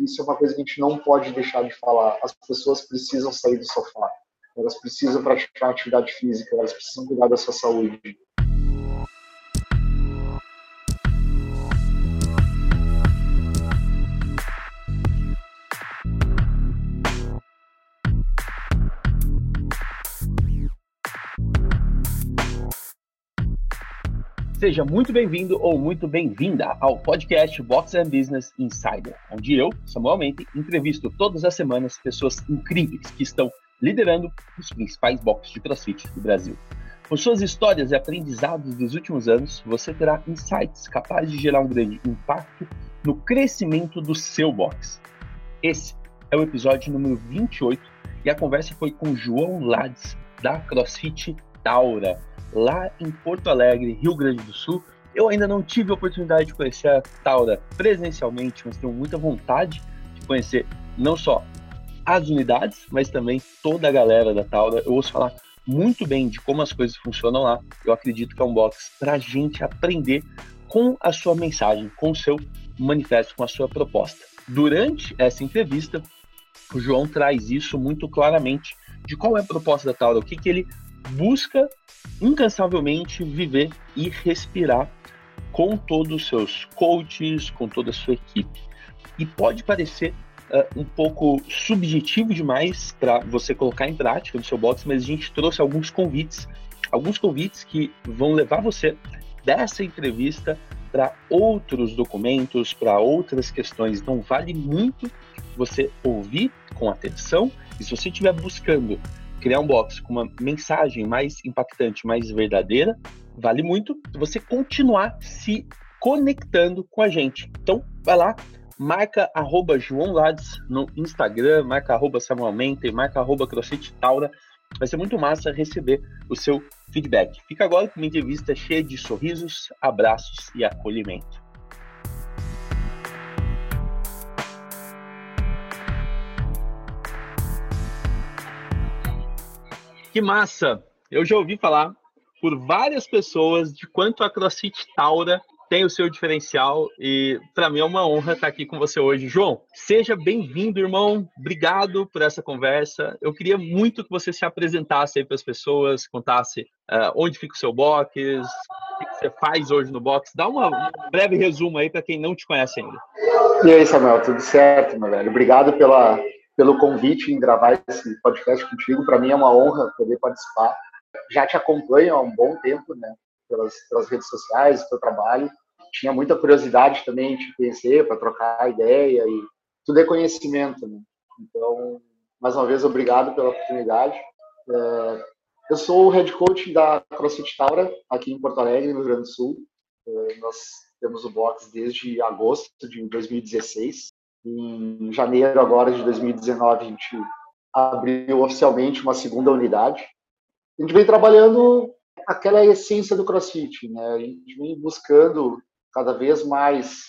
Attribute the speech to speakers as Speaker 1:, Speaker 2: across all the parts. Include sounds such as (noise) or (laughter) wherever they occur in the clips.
Speaker 1: isso é uma coisa que a gente não pode deixar de falar. As pessoas precisam sair do sofá, elas precisam praticar atividade física, elas precisam cuidar da sua saúde.
Speaker 2: Seja muito bem-vindo ou muito bem-vinda ao podcast Box and Business Insider, onde eu, Samuel Mente, entrevisto todas as semanas pessoas incríveis que estão liderando os principais boxes de CrossFit do Brasil. Com suas histórias e aprendizados dos últimos anos, você terá insights capazes de gerar um grande impacto no crescimento do seu box. Esse é o episódio número 28 e a conversa foi com João Lades, da CrossFit Taura lá em Porto Alegre, Rio Grande do Sul. Eu ainda não tive a oportunidade de conhecer a Taura presencialmente, mas tenho muita vontade de conhecer não só as unidades, mas também toda a galera da Taura. Eu ouço falar muito bem de como as coisas funcionam lá. Eu acredito que é um box para a gente aprender com a sua mensagem, com o seu manifesto, com a sua proposta. Durante essa entrevista, o João traz isso muito claramente de qual é a proposta da Taura, o que, que ele busca incansavelmente viver e respirar com todos os seus coaches, com toda a sua equipe. E pode parecer uh, um pouco subjetivo demais para você colocar em prática no seu box, mas a gente trouxe alguns convites, alguns convites que vão levar você dessa entrevista para outros documentos, para outras questões. Então vale muito você ouvir com atenção e se você estiver buscando criar um box com uma mensagem mais impactante, mais verdadeira, vale muito você continuar se conectando com a gente. Então, vai lá, marca arroba João Lades no Instagram, marca arroba Samuel Mente, marca arroba CrossFit Taura. Vai ser muito massa receber o seu feedback. Fica agora com uma entrevista cheia de sorrisos, abraços e acolhimento. Que massa! Eu já ouvi falar por várias pessoas de quanto a CrossFit Taura tem o seu diferencial e para mim é uma honra estar aqui com você hoje. João, seja bem-vindo, irmão. Obrigado por essa conversa. Eu queria muito que você se apresentasse aí para as pessoas, contasse uh, onde fica o seu box, o que você faz hoje no box. Dá uma, um breve resumo aí para quem não te conhece ainda.
Speaker 1: E aí, Samuel, tudo certo, meu velho? Obrigado pela, pelo convite em gravar esse podcast contigo. Para mim é uma honra poder participar. Já te acompanho há um bom tempo, né? Pelas, pelas redes sociais, pelo trabalho. Tinha muita curiosidade também de te conhecer, para trocar ideia e tudo é conhecimento, né? Então, mais uma vez, obrigado pela oportunidade. É, eu sou o head coach da CrossFit Taura, aqui em Porto Alegre, no Rio Grande do Sul. É, nós temos o box desde agosto de 2016. Em janeiro agora de 2019 a gente abriu oficialmente uma segunda unidade. A gente vem trabalhando aquela essência do CrossFit, né? A gente vem buscando cada vez mais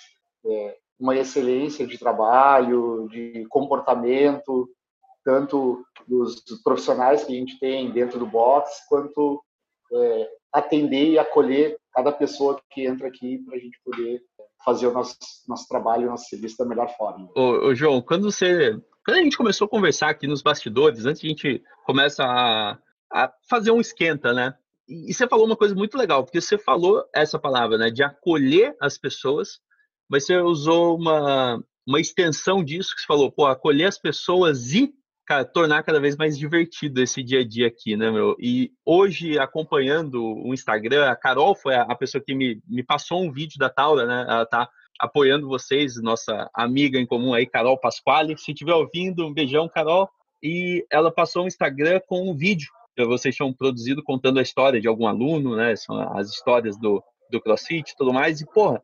Speaker 1: é, uma excelência de trabalho, de comportamento, tanto dos profissionais que a gente tem dentro do box, quanto é, atender e acolher cada pessoa que entra aqui para a gente poder fazer o nosso, nosso trabalho, nosso serviço da melhor forma.
Speaker 2: Ô, ô, João, quando você. Quando a gente começou a conversar aqui nos bastidores, antes a gente começa a, a fazer um esquenta, né? E você falou uma coisa muito legal, porque você falou essa palavra, né? De acolher as pessoas, mas você usou uma, uma extensão disso que você falou, pô, acolher as pessoas e cara, tornar cada vez mais divertido esse dia a dia aqui, né, meu? E hoje, acompanhando o Instagram, a Carol foi a pessoa que me, me passou um vídeo da Taura, né? Ela tá apoiando vocês, nossa amiga em comum aí, Carol Pasquale. Se estiver ouvindo, um beijão, Carol. E ela passou um Instagram com um vídeo que vocês tinham produzido contando a história de algum aluno, né? São as histórias do, do CrossFit e tudo mais. E, porra,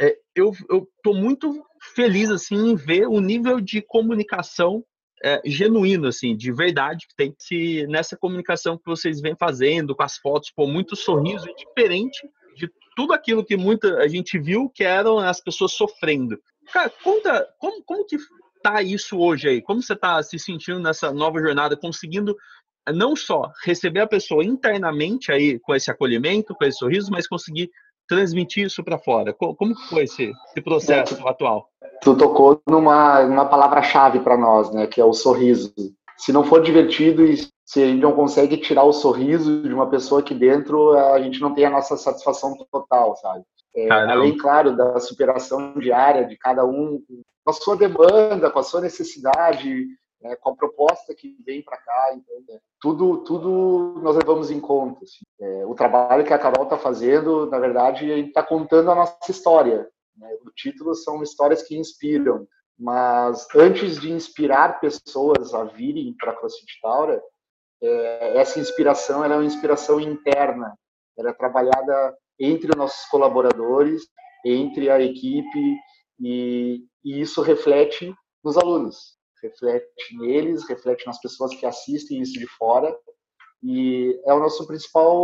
Speaker 2: é, eu, eu tô muito feliz, assim, em ver o nível de comunicação é, genuíno, assim, de verdade, que tem se nessa comunicação que vocês vêm fazendo, com as fotos, pô, muito sorriso diferente de tudo aquilo que muita a gente viu que eram as pessoas sofrendo. Cara, conta como, como que tá isso hoje aí? Como você tá se sentindo nessa nova jornada, conseguindo não só receber a pessoa internamente aí com esse acolhimento, com esse sorriso, mas conseguir transmitir isso para fora? Como foi esse, esse processo é, tu, atual?
Speaker 1: Tu tocou numa, numa palavra-chave para nós, né, que é o sorriso. Se não for divertido e se a gente não consegue tirar o sorriso de uma pessoa aqui dentro, a gente não tem a nossa satisfação total, sabe? É, além, claro, da superação diária de cada um, com a sua demanda, com a sua necessidade, né, com a proposta que vem para cá. Então, né, tudo, tudo nós levamos em conta. Assim. É, o trabalho que a Carol está fazendo, na verdade, está contando a nossa história. Né? O título são histórias que inspiram. Mas antes de inspirar pessoas a virem para a CrossFit Taura, é, essa inspiração era uma inspiração interna. Era trabalhada entre os nossos colaboradores, entre a equipe, e, e isso reflete nos alunos reflete neles, reflete nas pessoas que assistem isso de fora e é o nosso principal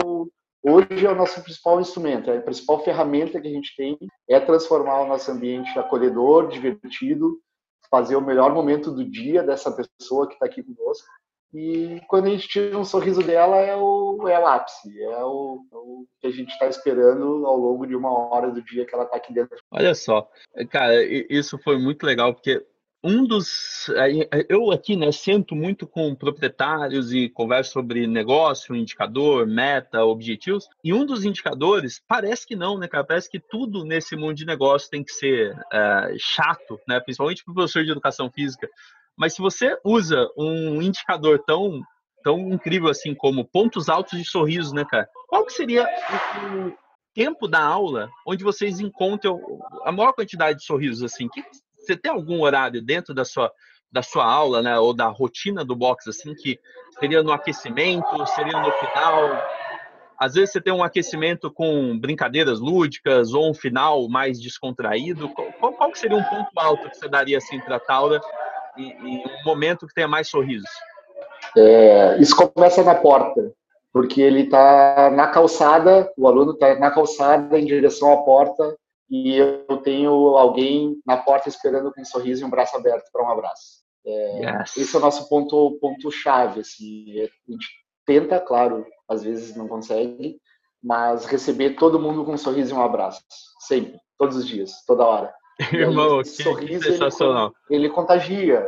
Speaker 1: hoje é o nosso principal instrumento, é a principal ferramenta que a gente tem é transformar o nosso ambiente acolhedor, divertido, fazer o melhor momento do dia dessa pessoa que está aqui conosco. E quando a gente tira um sorriso dela, é o, é o ápice, é o, é o que a gente está esperando ao longo de uma hora do dia que ela está aqui dentro.
Speaker 2: Olha só, cara, isso foi muito legal, porque um dos. Eu aqui, né, sento muito com proprietários e converso sobre negócio, indicador, meta, objetivos. E um dos indicadores, parece que não, né, cara? Parece que tudo nesse mundo de negócio tem que ser é, chato, né? Principalmente para o professor de educação física. Mas se você usa um indicador tão, tão incrível assim como pontos altos de sorriso, né, cara? Qual que seria o tempo da aula onde vocês encontram a maior quantidade de sorrisos, assim? Que você tem algum horário dentro da sua da sua aula, né, ou da rotina do box, assim, que seria no aquecimento, seria no final? Às vezes você tem um aquecimento com brincadeiras lúdicas ou um final mais descontraído. Qual, qual seria um ponto alto que você daria assim para a Taura e, e, um momento que tenha mais sorrisos?
Speaker 1: É, isso começa na porta, porque ele está na calçada, o aluno está na calçada em direção à porta e eu tenho alguém na porta esperando com um sorriso e um braço aberto para um abraço. É, yes. Esse é o nosso ponto ponto chave. Assim, é, a gente tenta, claro, às vezes não consegue, mas receber todo mundo com um sorriso e um abraço, sempre, todos os dias, toda hora. (laughs)
Speaker 2: Irmão, que, sorriso, que sensacional.
Speaker 1: Ele, ele contagia.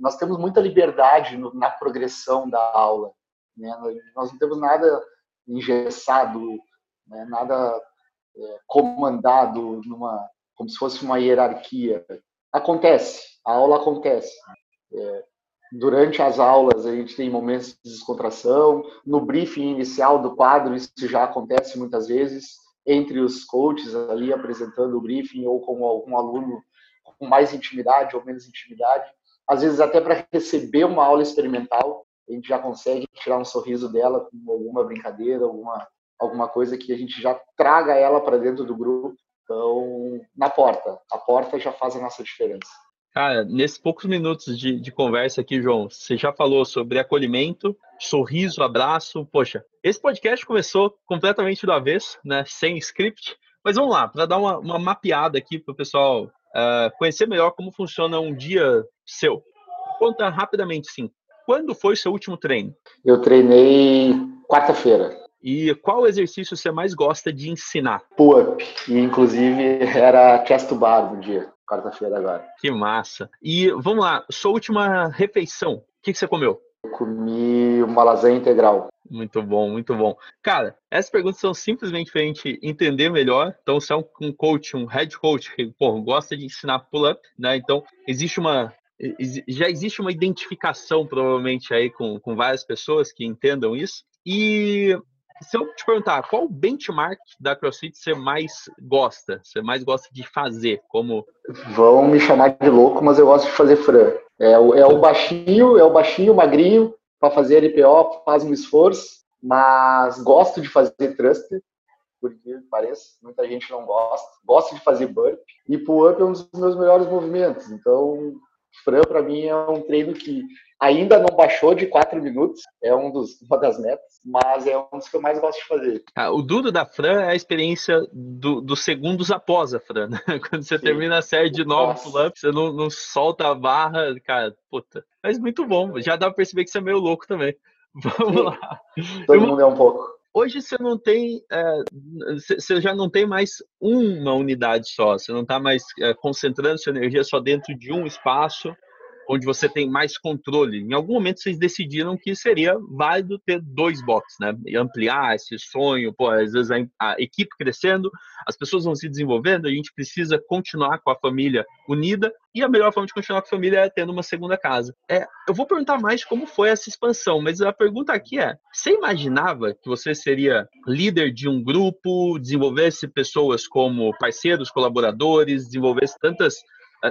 Speaker 1: nós temos muita liberdade no, na progressão da aula. Né? Nós não temos nada engessado, né? nada comandado numa como se fosse uma hierarquia. Acontece, a aula acontece. É, durante as aulas a gente tem momentos de descontração. No briefing inicial do quadro isso já acontece muitas vezes entre os coaches ali apresentando o briefing ou com algum aluno com mais intimidade ou menos intimidade. Às vezes até para receber uma aula experimental a gente já consegue tirar um sorriso dela com alguma brincadeira, alguma alguma coisa que a gente já traga ela para dentro do grupo. Então, na porta. A porta já faz a nossa diferença.
Speaker 2: Cara, nesses poucos minutos de, de, conversa aqui, João, você já falou sobre acolhimento, sorriso, abraço. Poxa, esse podcast começou completamente do avesso, né? Sem script. Mas vamos lá, para dar uma, uma, mapeada aqui para o pessoal uh, conhecer melhor como funciona um dia seu. Conta rapidamente, sim. Quando foi seu último treino?
Speaker 1: Eu treinei quarta-feira.
Speaker 2: E qual exercício você mais gosta de ensinar?
Speaker 1: Pull-up. E, inclusive, (laughs) era chest to bar no dia, quarta-feira agora.
Speaker 2: Que massa. E vamos lá, sua última refeição, o que, que você comeu?
Speaker 1: Eu comi uma lasanha integral.
Speaker 2: Muito bom, muito bom. Cara, essas perguntas são simplesmente para a gente entender melhor. Então, você é um coach, um head coach que pô, gosta de ensinar pull-up, né? Então, existe uma já existe uma identificação provavelmente aí com, com várias pessoas que entendam isso. E se eu te perguntar, qual o benchmark da CrossFit você mais gosta? Você mais gosta de fazer? Como
Speaker 1: vão me chamar de louco, mas eu gosto de fazer Fran. É o, é o baixinho, é o baixinho, magrinho para fazer LPO, faz um esforço, mas gosto de fazer thruster, porque parece, muita gente não gosta. Gosto de fazer burp e pull-up é um dos meus melhores movimentos. Então, Fran para mim é um treino que Ainda não baixou de 4 minutos, é um dos, uma das metas, mas é um dos que eu mais gosto de fazer.
Speaker 2: Ah, o duro da Fran é a experiência do, dos segundos após a Fran. Né? (laughs) Quando você Sim. termina a série de 9 pull-ups, você não, não solta a barra, cara, puta. Mas muito bom, já dá pra perceber que você é meio louco também. (laughs) Vamos Sim. lá.
Speaker 1: Todo mundo é um pouco.
Speaker 2: Hoje você não tem, é, você já não tem mais uma unidade só, você não está mais é, concentrando sua energia só dentro de um espaço onde você tem mais controle. Em algum momento vocês decidiram que seria válido ter dois boxes, né? E ampliar esse sonho, pô, às vezes a, a, equipe crescendo, as pessoas vão se desenvolvendo, a gente precisa continuar com a família unida e a melhor forma de continuar com a família é tendo uma segunda casa. É, eu vou perguntar mais como foi essa expansão, mas a pergunta aqui é: você imaginava que você seria líder de um grupo, desenvolvesse pessoas como parceiros, colaboradores, desenvolvesse tantas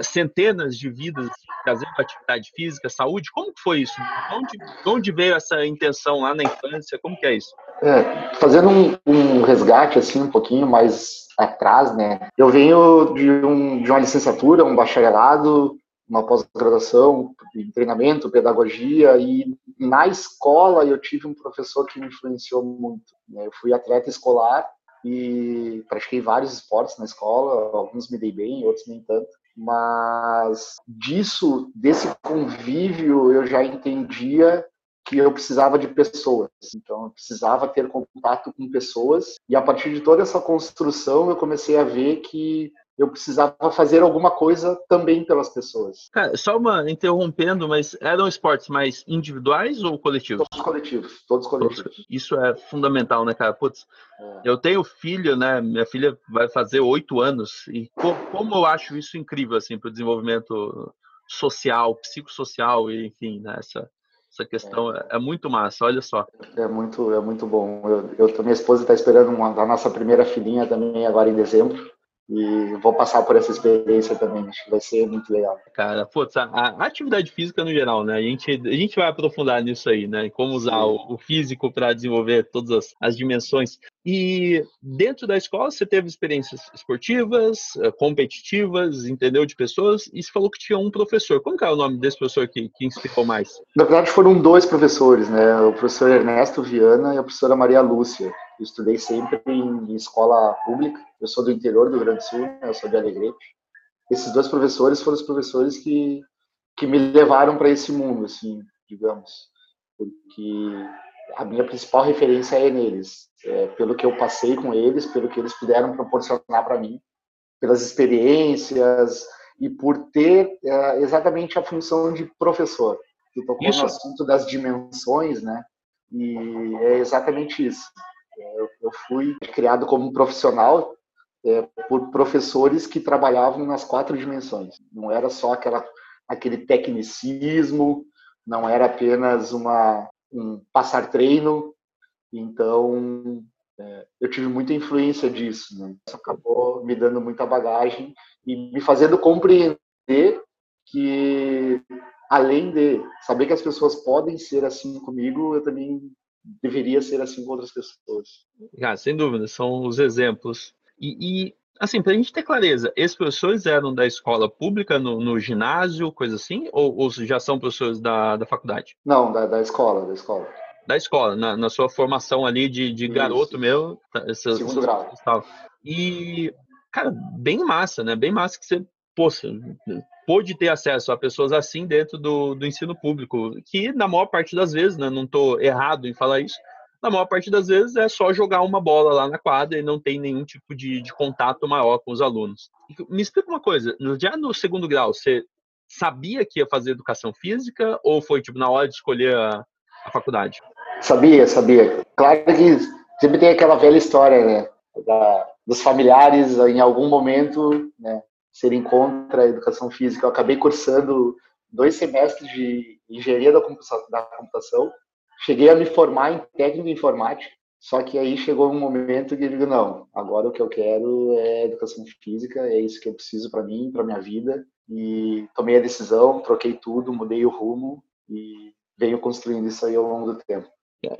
Speaker 2: centenas de vidas fazendo atividade física, saúde? Como que foi isso? Onde, onde veio essa intenção lá na infância? Como que é isso?
Speaker 1: É, fazendo um, um, resgate assim um pouquinho mais atrás, né? Eu venho de, um, de uma licenciatura, um bacharelado, uma pós-graduação treinamento, pedagogia e na escola eu tive um professor que me influenciou muito. Né? Eu fui atleta escolar e pratiquei vários esportes na escola, alguns me dei bem, outros nem tanto mas disso, desse convívio, eu já entendia que eu precisava de pessoas. Então, eu precisava ter contato com pessoas. E a partir de toda essa construção, eu comecei a ver que eu precisava fazer alguma coisa também pelas pessoas.
Speaker 2: Cara, só uma interrompendo, mas eram esportes mais individuais ou coletivos?
Speaker 1: Todos coletivos, todos coletivos.
Speaker 2: Isso é fundamental, né, cara? Putz, é. eu tenho filho, né? Minha filha vai fazer oito anos e como eu acho isso incrível, assim, para o desenvolvimento social, psicossocial e, enfim, né, essa, essa questão é. é. muito massa, olha só.
Speaker 1: É muito, é muito bom. Eu, eu minha esposa está esperando uma, a nossa primeira filhinha também agora em dezembro e vou passar por essa experiência também. Acho que vai ser muito legal.
Speaker 2: Cara, putz, a, a atividade física no geral, né? A gente, a gente vai aprofundar nisso aí, né? Como usar o, o, físico para desenvolver todas as, as dimensões. E dentro da escola você teve experiências esportivas, eh, competitivas, entendeu? De pessoas, e você falou que tinha um professor. Como que é o nome desse professor que, que inspirou mais?
Speaker 1: Na verdade, foram dois professores, né? O professor Ernesto Viana e a professora Maria Lúcia. Eu estudei sempre em escola pública. Eu sou do interior do Rio Grande do Sul, né? eu sou de Alegrete. Esses dois professores foram os professores que, que me levaram para esse mundo, assim, digamos. Porque a minha principal referência é neles. É, pelo que eu passei com eles, pelo que eles puderam proporcionar para mim, pelas experiências e por ter é, exatamente a função de professor. Tu tocou isso. no assunto das dimensões, né? E é exatamente isso. Eu, eu fui criado como profissional é, por professores que trabalhavam nas quatro dimensões. Não era só aquela, aquele tecnicismo, não era apenas uma, um passar treino. Então, é, eu tive muita influência disso. Né? Isso acabou me dando muita bagagem e me fazendo compreender que, além de saber que as pessoas podem ser assim comigo, eu também deveria ser assim com outras pessoas.
Speaker 2: Ah, sem dúvida, são os exemplos. E, e assim, para a gente ter clareza, esses professores eram da escola pública, no, no ginásio, coisa assim, ou, ou, já são professores da, da faculdade?
Speaker 1: Não, da, da escola, da escola.
Speaker 2: Da escola, na, na sua formação ali de, de garoto meu.
Speaker 1: Tá, essa, Segundo grau.
Speaker 2: E, cara, bem massa, né? Bem massa que você, poxa, pôde ter acesso a pessoas assim dentro do, do ensino público, que na maior parte das vezes, né, não estou errado em falar isso, na maior parte das vezes é só jogar uma bola lá na quadra e não tem nenhum tipo de, de contato maior com os alunos. Me explica uma coisa, já no segundo grau, você sabia que ia fazer educação física ou foi tipo na hora de escolher a, a faculdade?
Speaker 1: Sabia, sabia. Claro que sempre tem aquela velha história, né? Da, dos familiares em algum momento, né? serem contra a educação física. Eu acabei cursando dois semestres de engenharia da computação, cheguei a me formar em técnico de informática, só que aí chegou um momento que eu digo, não, agora o que eu quero é educação física, é isso que eu preciso para mim, para minha vida, e tomei a decisão, troquei tudo, mudei o rumo e venho construindo isso aí ao longo do tempo.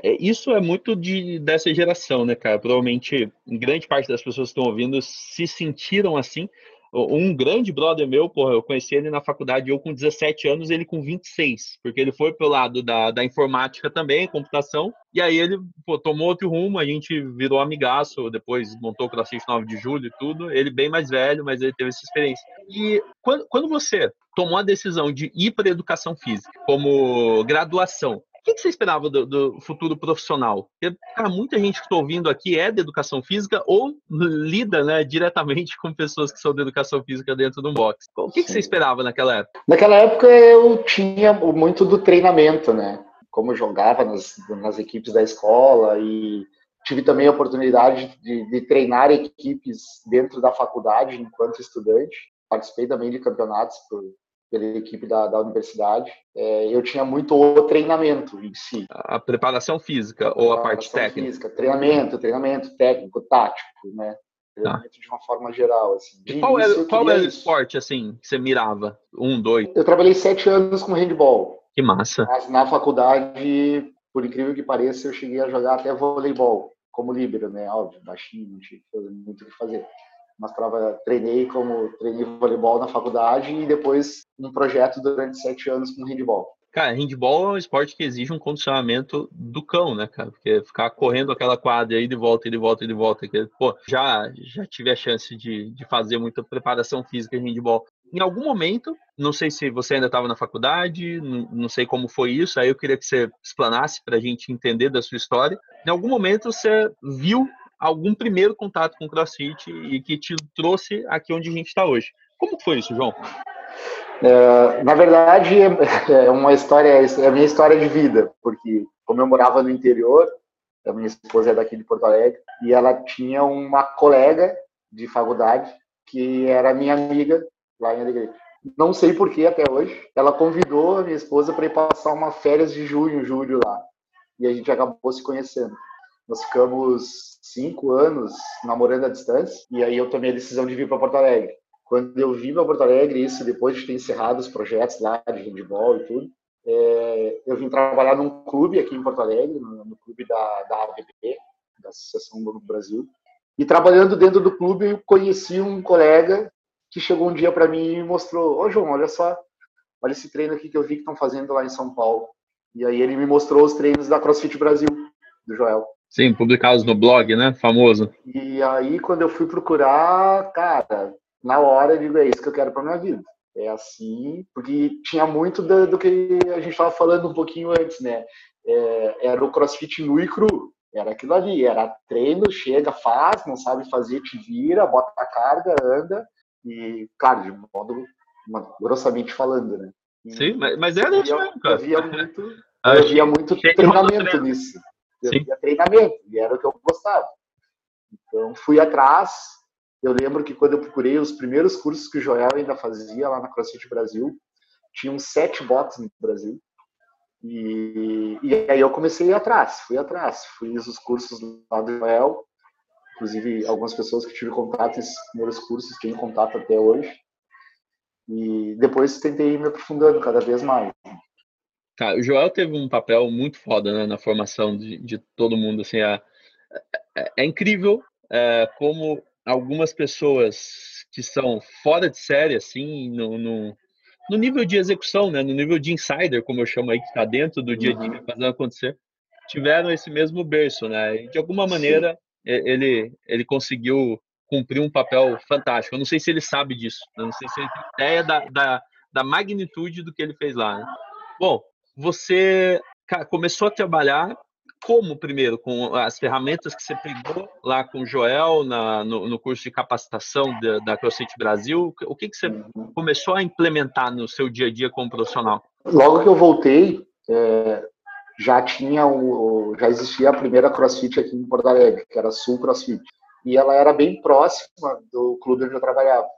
Speaker 2: É, isso é muito de, dessa geração, né, cara? Provavelmente, grande parte das pessoas que estão ouvindo se sentiram assim, um grande brother meu, porra, eu conheci ele na faculdade, eu com 17 anos, ele com 26, porque ele foi pro lado da, da informática também, computação, e aí ele pô, tomou outro rumo, a gente virou amigaço, depois montou o CrossFit 9 de julho e tudo, ele bem mais velho, mas ele teve essa experiência. E quando, quando você tomou a decisão de ir para educação física como graduação, que, que você esperava do, do, futuro profissional? Porque, cara, muita gente que estou ouvindo aqui é de educação física ou lida né, diretamente com pessoas que são de educação física dentro do box. O que, que você esperava naquela época?
Speaker 1: Naquela época eu tinha muito do treinamento, né? Como eu jogava nas, nas equipes da escola e tive também a oportunidade de, de treinar equipes dentro da faculdade enquanto estudante. Participei também de campeonatos por, pela equipe da, da universidade, é, eu tinha muito o treinamento em si.
Speaker 2: A preparação física ou a parte técnica? Física,
Speaker 1: treinamento, treinamento técnico, tático, né? Treinamento tá. de uma forma geral. Assim.
Speaker 2: De qual era, qual era o esporte, assim, que você mirava? Um, dois?
Speaker 1: Eu trabalhei sete anos com handball.
Speaker 2: Que massa.
Speaker 1: Mas na faculdade, por incrível que pareça, eu cheguei a jogar até voleibol, como líbero, né? Óbvio, baixinho, não tinha muito o que fazer mas trava, treinei como treinei voleibol na faculdade e depois um projeto durante sete anos com handball.
Speaker 2: Cara, handball é um esporte que exige um condicionamento do cão, né, cara? Porque ficar correndo aquela quadra aí de volta, e de volta, e de volta. Que, pô, já, já tive a chance de, de fazer muita preparação física em handball. Em algum momento, não sei se você ainda estava na faculdade, não, não, sei como foi isso, aí eu queria que você explanasse para a gente entender da sua história. Em algum momento você viu algum primeiro contato com o CrossFit e que te trouxe aqui onde a gente está hoje. Como foi isso, João?
Speaker 1: É, na verdade, é uma história, é a minha história de vida, porque como eu morava no interior, a minha esposa é daqui de Porto Alegre, e ela tinha uma colega de faculdade que era minha amiga lá em Alegrete. Não sei por que até hoje. Ela convidou a minha esposa para ir passar uma férias de junho, julho lá. E a gente acabou se conhecendo. Nós ficamos cinco anos namorando à distância e aí eu tomei a decisão de vir para Porto Alegre. Quando eu vim para Porto Alegre, isso depois de ter encerrado os projetos lá de handball e tudo, é, eu vim trabalhar num clube aqui em Porto Alegre, no, no clube da, da ABB, da Associação do Brasil. E trabalhando dentro do clube, eu conheci um colega que chegou um dia para mim e mostrou: Ô oh, João, olha só, olha esse treino aqui que eu vi que estão fazendo lá em São Paulo. E aí ele me mostrou os treinos da CrossFit Brasil, do Joel.
Speaker 2: Sim, publicados no blog, né? Famoso.
Speaker 1: E aí, quando eu fui procurar, cara, na hora eu digo, é isso que eu quero para minha vida. É assim, porque tinha muito do, do que a gente estava falando um pouquinho antes, né? É, era o crossfit nu e cru. Era aquilo ali, era treino, chega, faz, não sabe fazer, te vira, bota a carga, anda. E, claro, de modo grossamente falando, né?
Speaker 2: E, Sim, mas, mas era isso mesmo, cara.
Speaker 1: Havia muito, (laughs) havia muito treinamento nisso. Eu Sim. treinamento, e era o que eu gostava. Então, fui atrás. Eu lembro que quando eu procurei os primeiros cursos que o Joel ainda fazia lá na CrossFit Brasil, tinham sete boxes no Brasil. E, e aí eu comecei a ir atrás, fui atrás. Fiz os cursos lá do Joel. Inclusive, algumas pessoas que tive contato nesses primeiros cursos têm contato até hoje. E depois tentei ir me aprofundando cada vez mais.
Speaker 2: O Joel teve um papel muito foda né, na formação de, de todo mundo. Assim, é, é, é incrível é, como algumas pessoas que são fora de série, assim, no, no, no, nível de execução, né, no nível de insider, como eu chamo aí, que está dentro do dia a dia uhum. fazendo acontecer, tiveram esse mesmo berço, né? E de alguma maneira ele, ele conseguiu cumprir um papel fantástico. Eu não sei se ele sabe disso, eu não sei se ele tem ideia da, da, da magnitude do que ele fez lá. Né? Bom, você começou a trabalhar como primeiro? Com as ferramentas que você pegou lá com o Joel na, no, no, curso de capacitação da, da CrossFit Brasil? O que, que você começou a implementar no seu dia a dia como profissional?
Speaker 1: Logo que eu voltei é, já tinha o, já existia a primeira CrossFit aqui em Porto Alegre que era Sul CrossFit. E ela era bem próxima do clube onde eu trabalhava.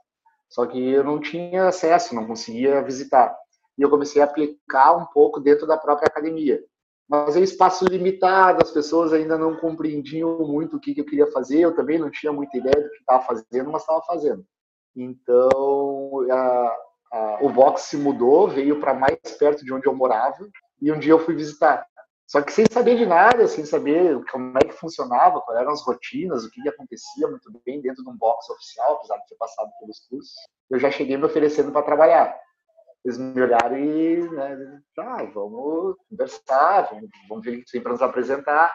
Speaker 1: Só que eu não tinha acesso não conseguia visitar e eu comecei a aplicar um pouco dentro da própria academia. Mas é espaço limitado, as pessoas ainda não compreendiam muito o que, eu queria fazer, eu também não tinha muita ideia do que estava fazendo, mas estava fazendo. Então, a, a, o box se mudou, veio para mais perto de onde eu morava, e um dia eu fui visitar. Só que sem saber de nada, sem saber como é que funcionava, quais eram as rotinas, o que, acontecia muito bem dentro de um box oficial, apesar de ter passado pelos cursos, eu já cheguei me oferecendo para trabalhar eles me olharam e, né, ah, vamos conversar, vamos, vamos ver o que tem para nos apresentar.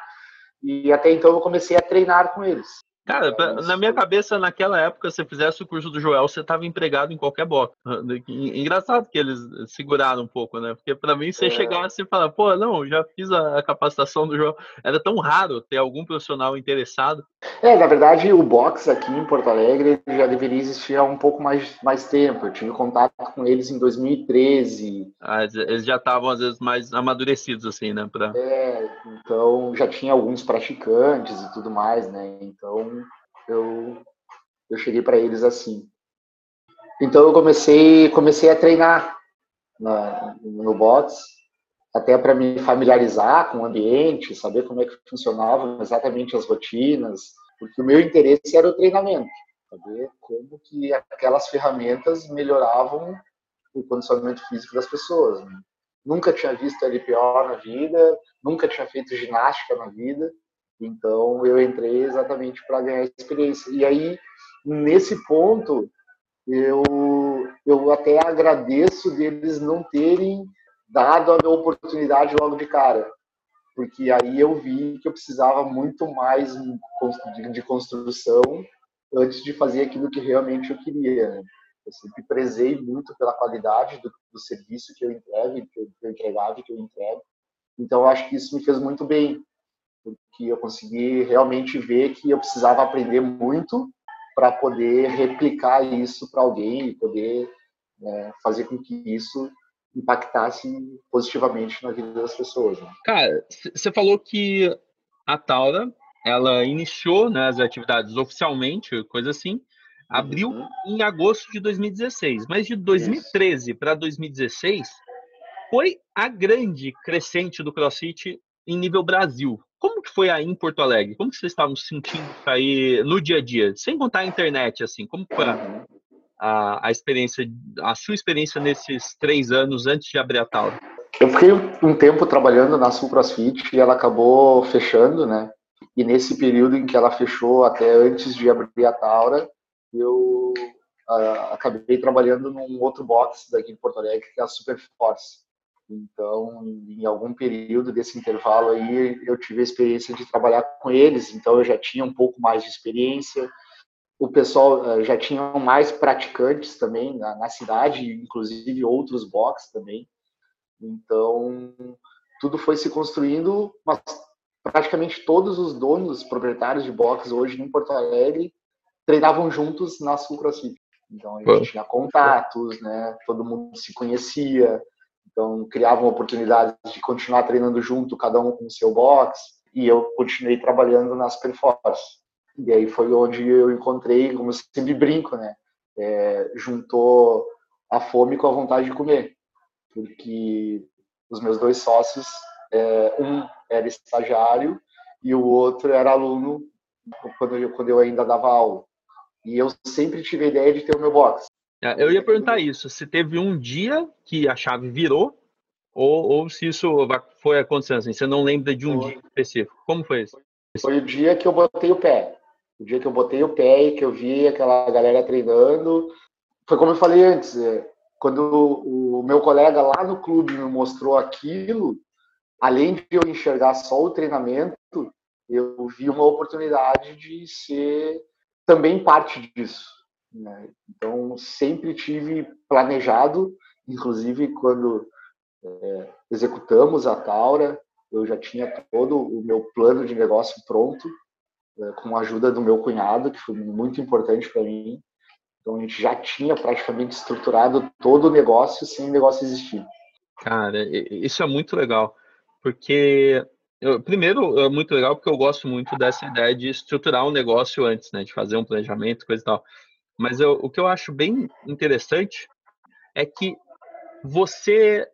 Speaker 1: E até então eu comecei a treinar com eles.
Speaker 2: Cara, pra, na minha cabeça, naquela época, se você fizesse o curso do Joel, você estava empregado em qualquer box. (laughs) Engraçado que eles seguraram um pouco, né? Porque para mim, você é. chegasse e falar, pô, não, já fiz a, a, capacitação do Joel. Era tão raro ter algum profissional interessado.
Speaker 1: É, na verdade, o box aqui em Porto Alegre já deveria existir há um pouco mais, mais tempo. Eu tive contato com eles em 2013.
Speaker 2: Ah, eles já estavam, às vezes, mais amadurecidos, assim, né? Pra...
Speaker 1: É, então já tinha alguns praticantes e tudo mais, né? Então eu, eu cheguei para eles assim. Então eu comecei, comecei a treinar na, no box, até para me familiarizar com o ambiente, saber como é que funcionavam exatamente as rotinas, porque o meu interesse era o treinamento, saber como que aquelas ferramentas melhoravam o condicionamento físico das pessoas. Né? Nunca tinha visto LPO na vida, nunca tinha feito ginástica na vida, então eu entrei exatamente para ganhar experiência. E aí, nesse ponto, eu, eu até agradeço deles não terem dado a minha oportunidade logo de cara, porque aí eu vi que eu precisava muito mais de construção antes de fazer aquilo que realmente eu queria. Né? Eu sempre prezei muito pela qualidade do, do serviço que eu entrego, que eu, que eu entregava e que eu entrego. Então, eu acho que isso me fez muito bem porque eu consegui realmente ver que eu precisava aprender muito para poder replicar isso para alguém e poder né, fazer com que isso impactasse positivamente na vida das pessoas. Né?
Speaker 2: Cara, você falou que a Taura ela iniciou né, as atividades oficialmente, coisa assim, abriu uhum. em agosto de 2016, mas de 2013 para 2016 foi a grande crescente do CrossFit em nível Brasil. Como que foi aí em Porto Alegre? Como que vocês estavam sentindo aí no dia a dia? Sem contar a internet, assim, como foi a, a, a experiência, a sua experiência nesses três anos antes de abrir a Taura?
Speaker 1: Eu fiquei um tempo trabalhando na Sul CrossFit e ela acabou fechando, né? E nesse período em que ela fechou, até antes de abrir a Taura, eu uh, acabei trabalhando num outro box daqui em Porto Alegre, que é a Super Force. Então, em algum período desse intervalo aí, eu tive a experiência de trabalhar com eles, então eu já tinha um pouco mais de experiência. O pessoal eh, já tinha mais praticantes também na, na cidade, inclusive outros box também. Então, tudo foi se construindo, mas praticamente todos os donos, proprietários de box hoje em Porto Alegre treinavam juntos na Sul CrossFit. Então, a gente tinha contatos, né? Todo mundo se conhecia, então, criavam oportunidades de continuar treinando junto, cada um com o seu box, e eu continuei trabalhando nas Perforce. E aí foi onde eu encontrei, como eu sempre brinco, né? É, juntou a fome com a vontade de comer. Porque os meus dois sócios, é, um era estagiário e o outro era aluno quando eu, quando eu ainda dava aula. E eu sempre tive a ideia de ter o meu box.
Speaker 2: É, eu ia perguntar isso, se teve um dia que a chave virou, ou, ou se isso foi acontecendo assim, você não lembra de um foi. dia específico. Como foi isso?
Speaker 1: Foi o dia que eu botei o pé. O dia que eu botei o pé e que eu vi aquela galera treinando. Foi como eu falei antes, é, quando o meu colega lá no clube me mostrou aquilo, além de eu enxergar só o treinamento, eu vi uma oportunidade de ser também parte disso. Né? Então, sempre tive planejado, inclusive quando é, executamos a Taura, eu já tinha todo o meu plano de negócio pronto, é, com a ajuda do meu cunhado, que foi muito importante para mim. Então, a gente já tinha praticamente estruturado todo o negócio sem o negócio existir.
Speaker 2: Cara, isso é muito legal, porque primeiro, é muito legal porque eu gosto muito dessa ideia de estruturar um negócio antes, né? De fazer um planejamento, coisa e tal. Mas eu, o que eu acho bem interessante é que você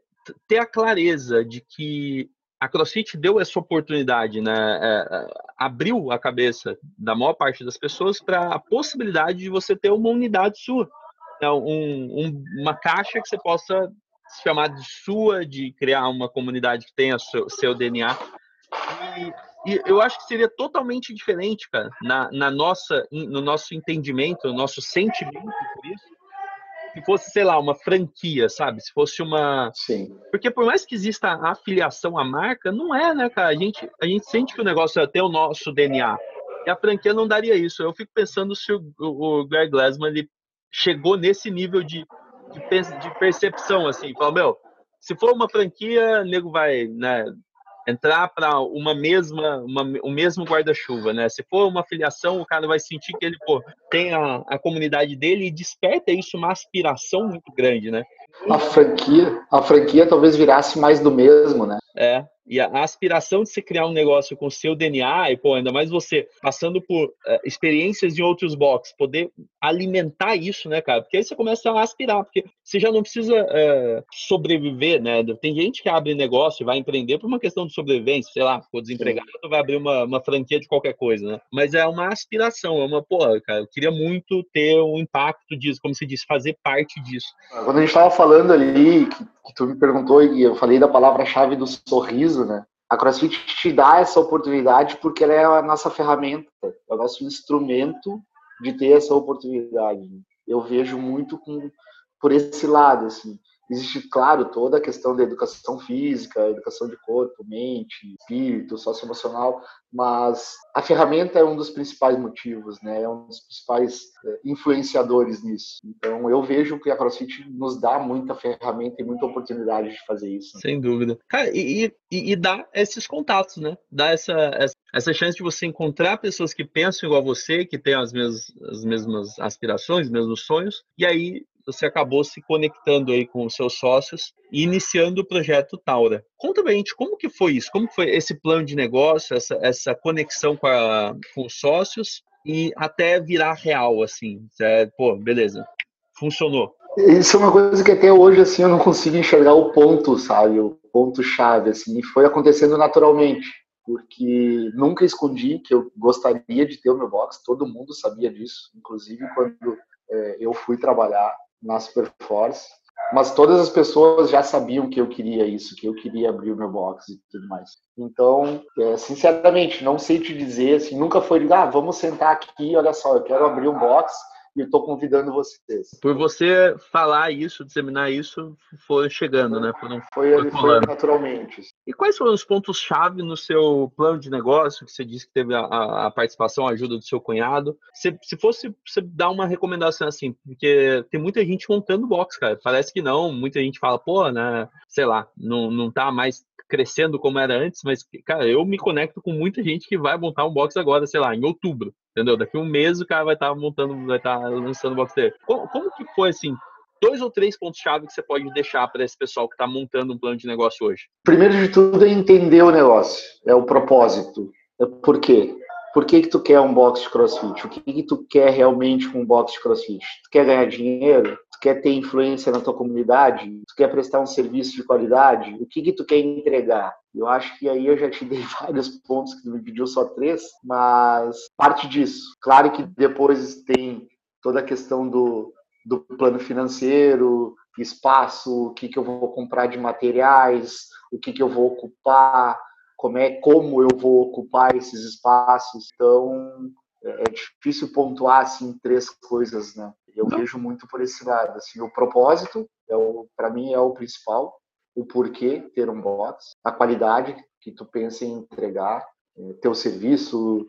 Speaker 2: ter a clareza de que a CrossFit deu essa oportunidade, né? É, é, abriu a cabeça da maior parte das pessoas para a possibilidade de você ter uma unidade sua, né? um, um, uma caixa que você possa se chamar de sua, de criar uma comunidade que tenha seu, seu DNA. E e eu acho que seria totalmente diferente, cara, na, na nossa, no nosso entendimento, no nosso sentimento por isso, se fosse, sei lá, uma franquia, sabe? Se fosse uma.
Speaker 1: Sim.
Speaker 2: Porque por mais que exista a afiliação à marca, não é, né, cara? A gente, a gente sente que o negócio é ter o nosso DNA. E a franquia não daria isso. Eu fico pensando se o, o Greg Glassman ele chegou nesse nível de, de, de percepção, assim, fala, meu, se for uma franquia, o nego vai, né, entrar para uma mesma, uma, o mesmo guarda-chuva, né? Se for uma filiação, o cara vai sentir que ele pô, tem a, a comunidade dele e desperta isso uma aspiração muito grande, né?
Speaker 1: A franquia, a franquia talvez virasse mais do mesmo, né?
Speaker 2: É, e a, aspiração de se criar um negócio com seu DNA, e pô, ainda mais você passando por uh, experiências em outros boxes, poder alimentar isso, né, cara? Porque aí você começa a aspirar, porque você já não precisa uh, sobreviver, né? Tem gente que abre negócio e vai empreender por uma questão de sobrevivência, sei lá, ficou desempregado, Sim. vai abrir uma, uma franquia de qualquer coisa, né? Mas é uma aspiração, é uma, porra, cara, eu queria muito ter um impacto disso, como se diz, fazer parte disso.
Speaker 1: Quando a gente estava falando ali, que, que tu me perguntou, e eu falei da palavra-chave do sorriso, né? A CrossFit te dá essa oportunidade porque ela é a nossa ferramenta, é o nosso instrumento de ter essa oportunidade. Eu vejo muito com, por esse lado, assim. Existe, claro, toda a questão da educação física, educação de corpo, mente, espírito, socioemocional, mas a ferramenta é um dos principais motivos, né? É um dos principais é, influenciadores nisso. Então, eu vejo que a CrossFit nos dá muita ferramenta e muita oportunidade de fazer isso.
Speaker 2: Sem dúvida. Cara, e, e, e dá esses contatos, né? Dá essa, essa chance de você encontrar pessoas que pensam igual a você, que têm as mesmas, as mesmas aspirações, os mesmos sonhos, e aí você acabou se conectando aí com os seus sócios e iniciando o projeto Taura. Conta pra gente como que foi isso, como foi esse plano de negócio, essa, essa conexão com, a, com os sócios e até virar real, assim, é, pô, beleza, funcionou.
Speaker 1: Isso é uma coisa que até hoje, assim, eu não consigo enxergar o ponto, sabe, o ponto-chave, assim, e foi acontecendo naturalmente, porque nunca escondi que eu gostaria de ter o meu box, todo mundo sabia disso, inclusive quando é, eu fui trabalhar na Superforce, mas todas as pessoas já sabiam que eu queria isso, que eu queria abrir o meu box e tudo mais. Então, é, sinceramente, não sei te dizer, assim, nunca foi, ah, vamos sentar aqui, olha só, eu quero abrir um box, e estou convidando vocês.
Speaker 2: Por você falar isso, disseminar isso, foi chegando, né?
Speaker 1: Foram, foi, foi, foi naturalmente.
Speaker 2: E quais foram os pontos-chave no seu plano de negócio? Que você disse que teve a, a participação, a ajuda do seu cunhado. Se, se fosse você dar uma recomendação assim, porque tem muita gente montando box, cara. Parece que não, muita gente fala, pô, né? Sei lá, não, não tá mais crescendo como era antes, mas, cara, eu me conecto com muita gente que vai montar um box agora, sei lá, em outubro. Entendeu? Daqui um mês o cara vai estar tá montando, vai estar tá lançando o box dele. Como, como, que foi assim? Dois ou três pontos-chave que você pode deixar para esse pessoal que está montando um plano de negócio hoje?
Speaker 1: Primeiro de tudo é entender o negócio, é o propósito. É por quê? Por que, que tu quer um box de crossfit? O que, que tu quer realmente com um box de crossfit? Tu quer ganhar dinheiro? Tu quer ter influência na tua comunidade? Tu quer prestar um serviço de qualidade? O que, que tu quer entregar? Eu acho que aí eu já te (laughs) dei vários pontos, que tu me pediu só três, mas parte disso. Claro que depois tem toda a questão do, do plano financeiro, espaço, o que, que eu vou comprar de materiais, o que, que eu vou ocupar, como é como eu vou ocupar esses espaços. Então é, é difícil pontuar assim três coisas, né? Eu Não. vejo muito por esse lado. Assim, o propósito é o, para mim é o principal. O porquê ter um box, a qualidade que tu pensa em entregar, é, teu serviço,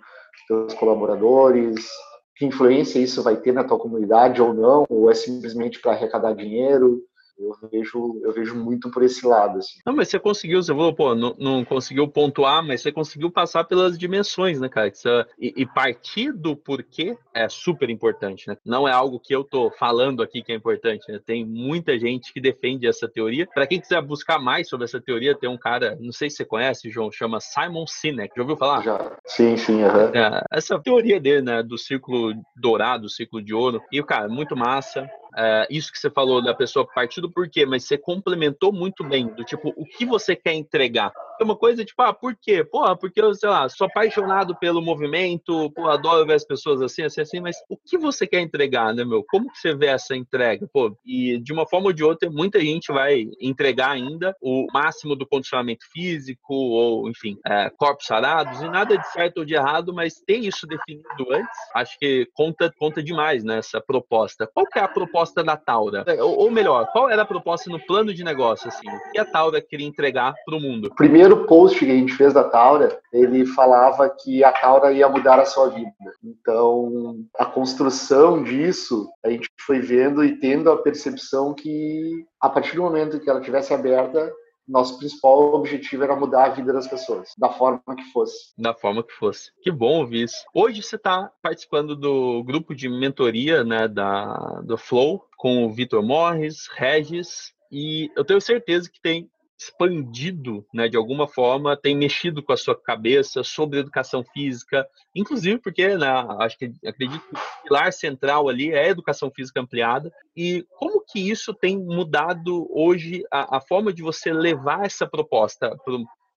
Speaker 1: teus colaboradores, que influência isso vai ter na tua comunidade ou não, ou é simplesmente para arrecadar dinheiro. Eu vejo, eu vejo muito por esse lado. Assim.
Speaker 2: Não, mas você conseguiu, você falou, pô, não, não conseguiu pontuar, mas você conseguiu passar pelas dimensões, né, cara? E, e, partir do porquê é super importante, né? Não é algo que eu tô falando aqui que é importante, né? Tem muita gente que defende essa teoria. Para quem quiser buscar mais sobre essa teoria, tem um cara, não sei se você conhece, João, chama Simon Sinek. Já ouviu falar?
Speaker 1: Já. Sim, sim, uhum.
Speaker 2: é, essa teoria dele, né, do ciclo dourado, ciclo de ouro. E, cara, muito massa. É, isso que você falou da pessoa partir do porquê, mas você complementou muito bem, do tipo, o que você quer entregar. É uma coisa tipo, ah, por quê? Porra, porque eu, sei lá, sou apaixonado pelo movimento, pô, adoro ver as pessoas assim, assim, assim, mas o que você quer entregar, né, meu? Como que você vê essa entrega? Pô, e de uma forma ou de outra, muita gente vai entregar ainda o máximo do condicionamento físico, ou, enfim, é, corpos sarados, e nada de certo ou de errado, mas ter isso definido antes, acho que conta, conta demais nessa proposta. Qual que é a proposta proposta da Taura? Ou, ou, melhor, qual era a proposta no plano de negócio? Assim, o que a Taura queria entregar para o mundo?
Speaker 1: Primeiro post que a gente fez da Taura, ele falava que a Taura ia mudar a sua vida. Então, a construção disso, a gente foi vendo e tendo a percepção que, a partir do momento que ela tivesse aberta, nosso principal objetivo era mudar a vida das pessoas, da forma que fosse.
Speaker 2: Da forma que fosse. Que bom ouvir isso. Hoje você está participando do grupo de mentoria né, da, do Flow com o Vitor Morris, Regis, e eu tenho certeza que tem expandido, né, de alguma forma, tem mexido com a sua cabeça sobre educação física, inclusive porque, né, acho que acredito que o pilar central ali é a educação física ampliada. E como que isso tem mudado hoje a, a forma de você levar essa proposta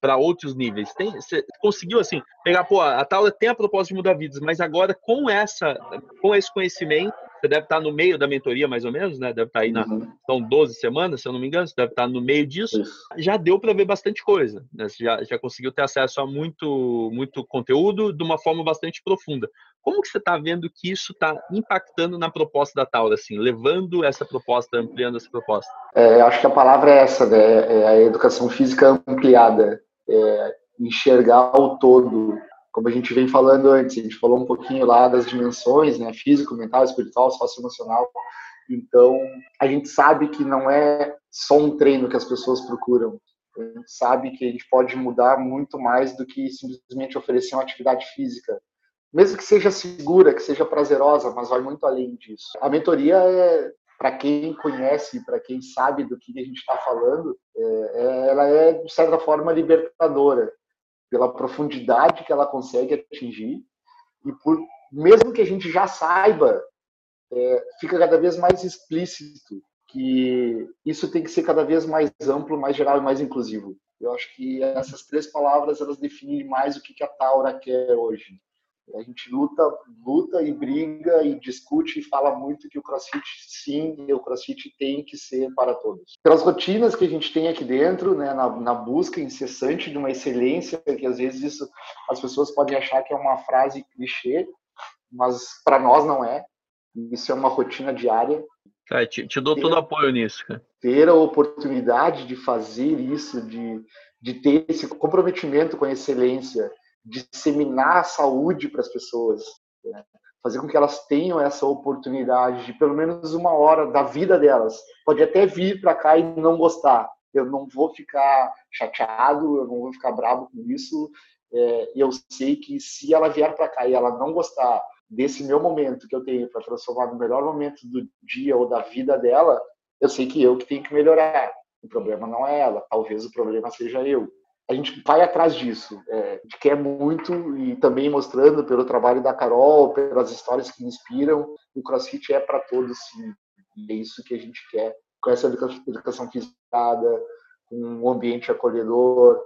Speaker 2: para outros níveis? Tem, você conseguiu assim pegar, pô, a Taula tem a proposta de mudar vidas, mas agora com essa, com esse conhecimento você deve estar no meio da mentoria, mais ou menos, né? Deve estar aí na. Uhum. São 12 semanas, se eu não me engano, você deve estar no meio disso. Isso. Já deu para ver bastante coisa. Né? Você já, já conseguiu ter acesso a muito, muito conteúdo de uma forma bastante profunda. Como que você está vendo que isso está impactando na proposta da Taura, assim, levando essa proposta, ampliando essa proposta?
Speaker 1: É, acho que a palavra é essa, né? É a educação física ampliada. É enxergar o todo, como a gente vem falando antes, a gente falou um pouquinho lá das dimensões, né, físico, mental, espiritual, socioemocional. Então, a gente sabe que não é só um treino que as pessoas procuram. A gente sabe que a gente pode mudar muito mais do que simplesmente oferecer uma atividade física. Mesmo que seja segura, que seja prazerosa, mas vai muito além disso. A mentoria é, para quem conhece, para quem sabe do que a gente está falando, é, ela é, de certa forma, libertadora pela profundidade que ela consegue atingir e por mesmo que a gente já saiba, é, fica cada vez mais explícito que isso tem que ser cada vez mais amplo, mais geral e mais inclusivo. Eu acho que essas três palavras elas definem mais o que a Taura quer hoje. A gente luta, luta e briga e discute e fala muito que o CrossFit sim, o CrossFit tem que ser para todos. Pelas rotinas que a gente tem aqui dentro, né, na, na busca incessante de uma excelência, que às vezes isso as pessoas podem achar que é uma frase clichê, mas para nós não é. Isso é uma rotina diária.
Speaker 2: É, te, te dou ter, todo apoio nisso. Cara.
Speaker 1: Ter a oportunidade de fazer isso, de, de ter esse comprometimento com a excelência, disseminar a saúde para as pessoas, né? fazer com que elas tenham essa oportunidade de pelo menos uma hora da vida delas. Pode até vir para cá e não gostar. Eu não vou ficar chateado, eu não vou ficar bravo com isso. É, eu sei que se ela vier para cá e ela não gostar desse meu momento que eu tenho para transformar no melhor momento do dia ou da vida dela, eu sei que eu que tenho que melhorar. O problema não é ela, talvez o problema seja eu a gente vai atrás disso. É, a gente quer muito e também mostrando pelo trabalho da Carol, pelas histórias que inspiram, o CrossFit é para todos, sim. E é isso que a gente quer. Com essa educação física, com um ambiente acolhedor,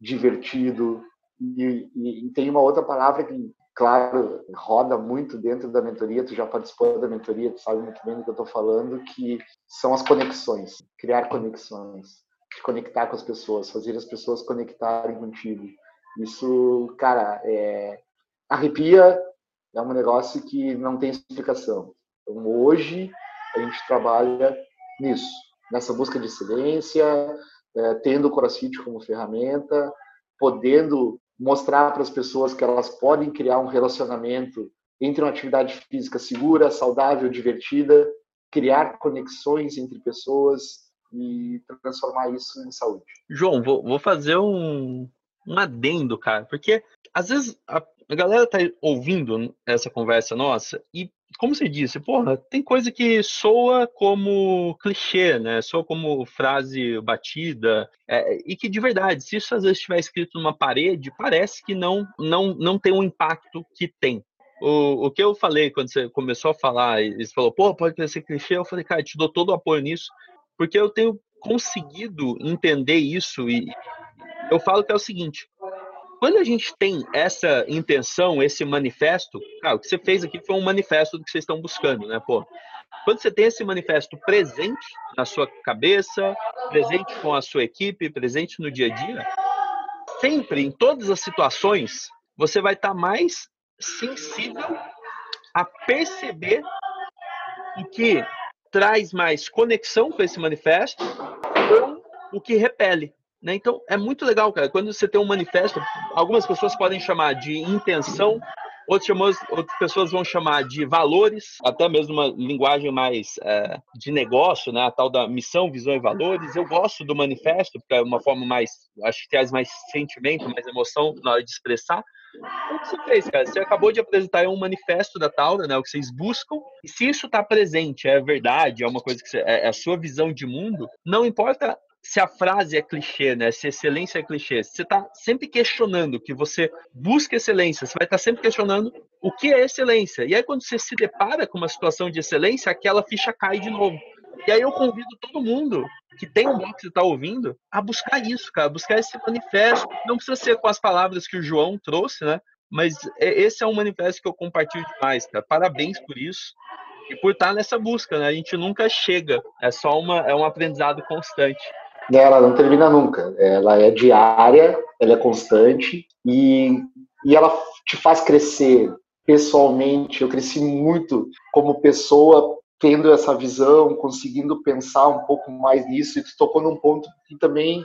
Speaker 1: divertido. E, e, e, tem uma outra palavra que, claro, roda muito dentro da mentoria. Tu já participou da mentoria, tu sabe muito bem do que eu estou falando, que são as conexões, criar conexões de conectar com as pessoas, fazer as pessoas conectarem contigo. Isso, cara, é, arrepia, é um negócio que não tem explicação. Então, hoje, a gente trabalha nisso, nessa busca de excelência, é, tendo o CrossFit como ferramenta, podendo mostrar para as pessoas que elas podem criar um relacionamento entre uma atividade física segura, saudável, divertida, criar conexões entre pessoas, e transformar isso em saúde.
Speaker 2: João, vou, vou fazer um, um adendo, cara, porque às vezes a, a galera tá ouvindo essa conversa nossa e, como você disse, porra, tem coisa que soa como clichê, né? Soa como frase batida é, e que de verdade, se isso às vezes estiver escrito numa parede, parece que não, não, não tem o um impacto que tem. O, o que eu falei quando você começou a falar, e você falou, pô, pode parecer clichê, eu falei, cara, te dou todo o apoio nisso, porque eu tenho conseguido entender isso e eu falo que é o seguinte: quando a gente tem essa intenção, esse manifesto, cara, o que você fez aqui foi um manifesto do que vocês estão buscando, né, pô? Quando você tem esse manifesto presente na sua cabeça, presente com a sua equipe, presente no dia a dia, sempre, em todas as situações, você vai estar mais sensível a perceber o que traz mais conexão com esse manifesto ou o que repele. Né? Então, é muito legal, cara. Quando você tem um manifesto, algumas pessoas podem chamar de intenção, outras, outras pessoas vão chamar de valores, até mesmo uma linguagem mais é, de negócio, né? a tal da missão, visão e valores. Eu gosto do manifesto, porque é uma forma mais, acho que traz mais sentimento, mais emoção na hora de expressar. O que você fez, cara? Você acabou de apresentar um manifesto da Taura, né? O que vocês buscam. E se isso está presente, é verdade, é uma coisa que você, é, é a sua visão de mundo, não importa se a frase é clichê, né? Se excelência é clichê, você está sempre questionando que você busca excelência, você vai estar tá sempre questionando o que é excelência. E aí, quando você se depara com uma situação de excelência, aquela ficha cai de novo. E aí eu convido todo mundo que tem um box e está ouvindo a buscar isso, cara, buscar esse manifesto. Não precisa ser com as palavras que o João trouxe, né? Mas é, esse é um manifesto que eu compartilho demais, cara. Parabéns por isso e por estar nessa busca, né? A gente nunca chega, é só uma, é um aprendizado constante.
Speaker 1: Ela não termina nunca. Ela é diária, ela é constante e, e ela te faz crescer pessoalmente. Eu cresci muito como pessoa tendo essa visão, conseguindo pensar um pouco mais nisso, e tu tocou num ponto que também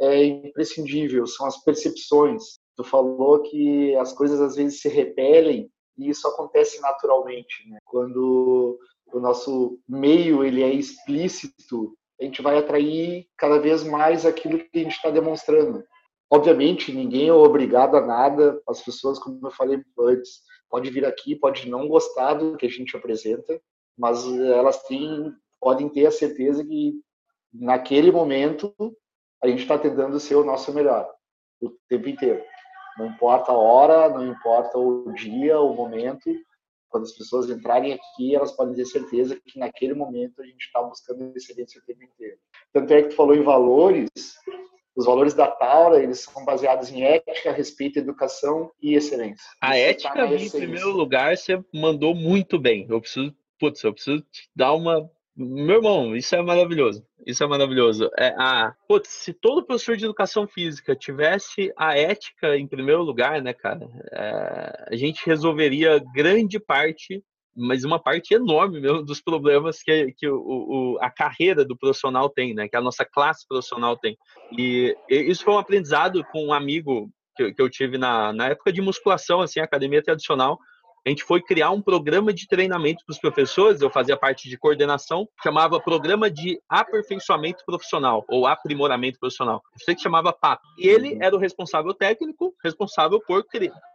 Speaker 1: é imprescindível, são as percepções. Tu falou que as coisas às vezes se repelem e isso acontece naturalmente, né? Quando o nosso meio ele é explícito, a gente vai atrair cada vez mais aquilo que a gente está demonstrando. Obviamente, ninguém é obrigado a nada. As pessoas, como eu falei antes, pode vir aqui, pode não gostar do que a gente apresenta, mas elas têm, podem ter a certeza que naquele momento a gente está tentando ser o nosso melhor o tempo inteiro. Não importa a hora, não importa o dia, o momento. Quando as pessoas entrarem aqui, elas podem ter certeza que naquele momento a gente está buscando excelência o tempo inteiro. Tanto é que tu falou em valores, os valores da Taura, eles são baseados em ética, respeito, educação e excelência.
Speaker 2: A Isso ética, tá em primeiro lugar, você mandou muito bem. Eu preciso putz, eu preciso te dar uma. Meu irmão, isso é maravilhoso. Isso é maravilhoso. É, a, putz, se todo professor de educação física tivesse a ética em primeiro lugar, né, cara, é, a gente resolveria grande parte, mas uma parte enorme mesmo dos problemas que, que o, o, a carreira do profissional tem, né, que a nossa classe profissional tem. E, isso foi um aprendizado com um amigo que, que eu tive na, na época de musculação, assim, academia tradicional a gente foi criar um programa de treinamento para os professores, eu fazia parte de coordenação, chamava Programa de Aperfeiçoamento Profissional, ou Aprimoramento Profissional. Eu sei que chamava PAP. E ele uhum. era o responsável técnico, responsável por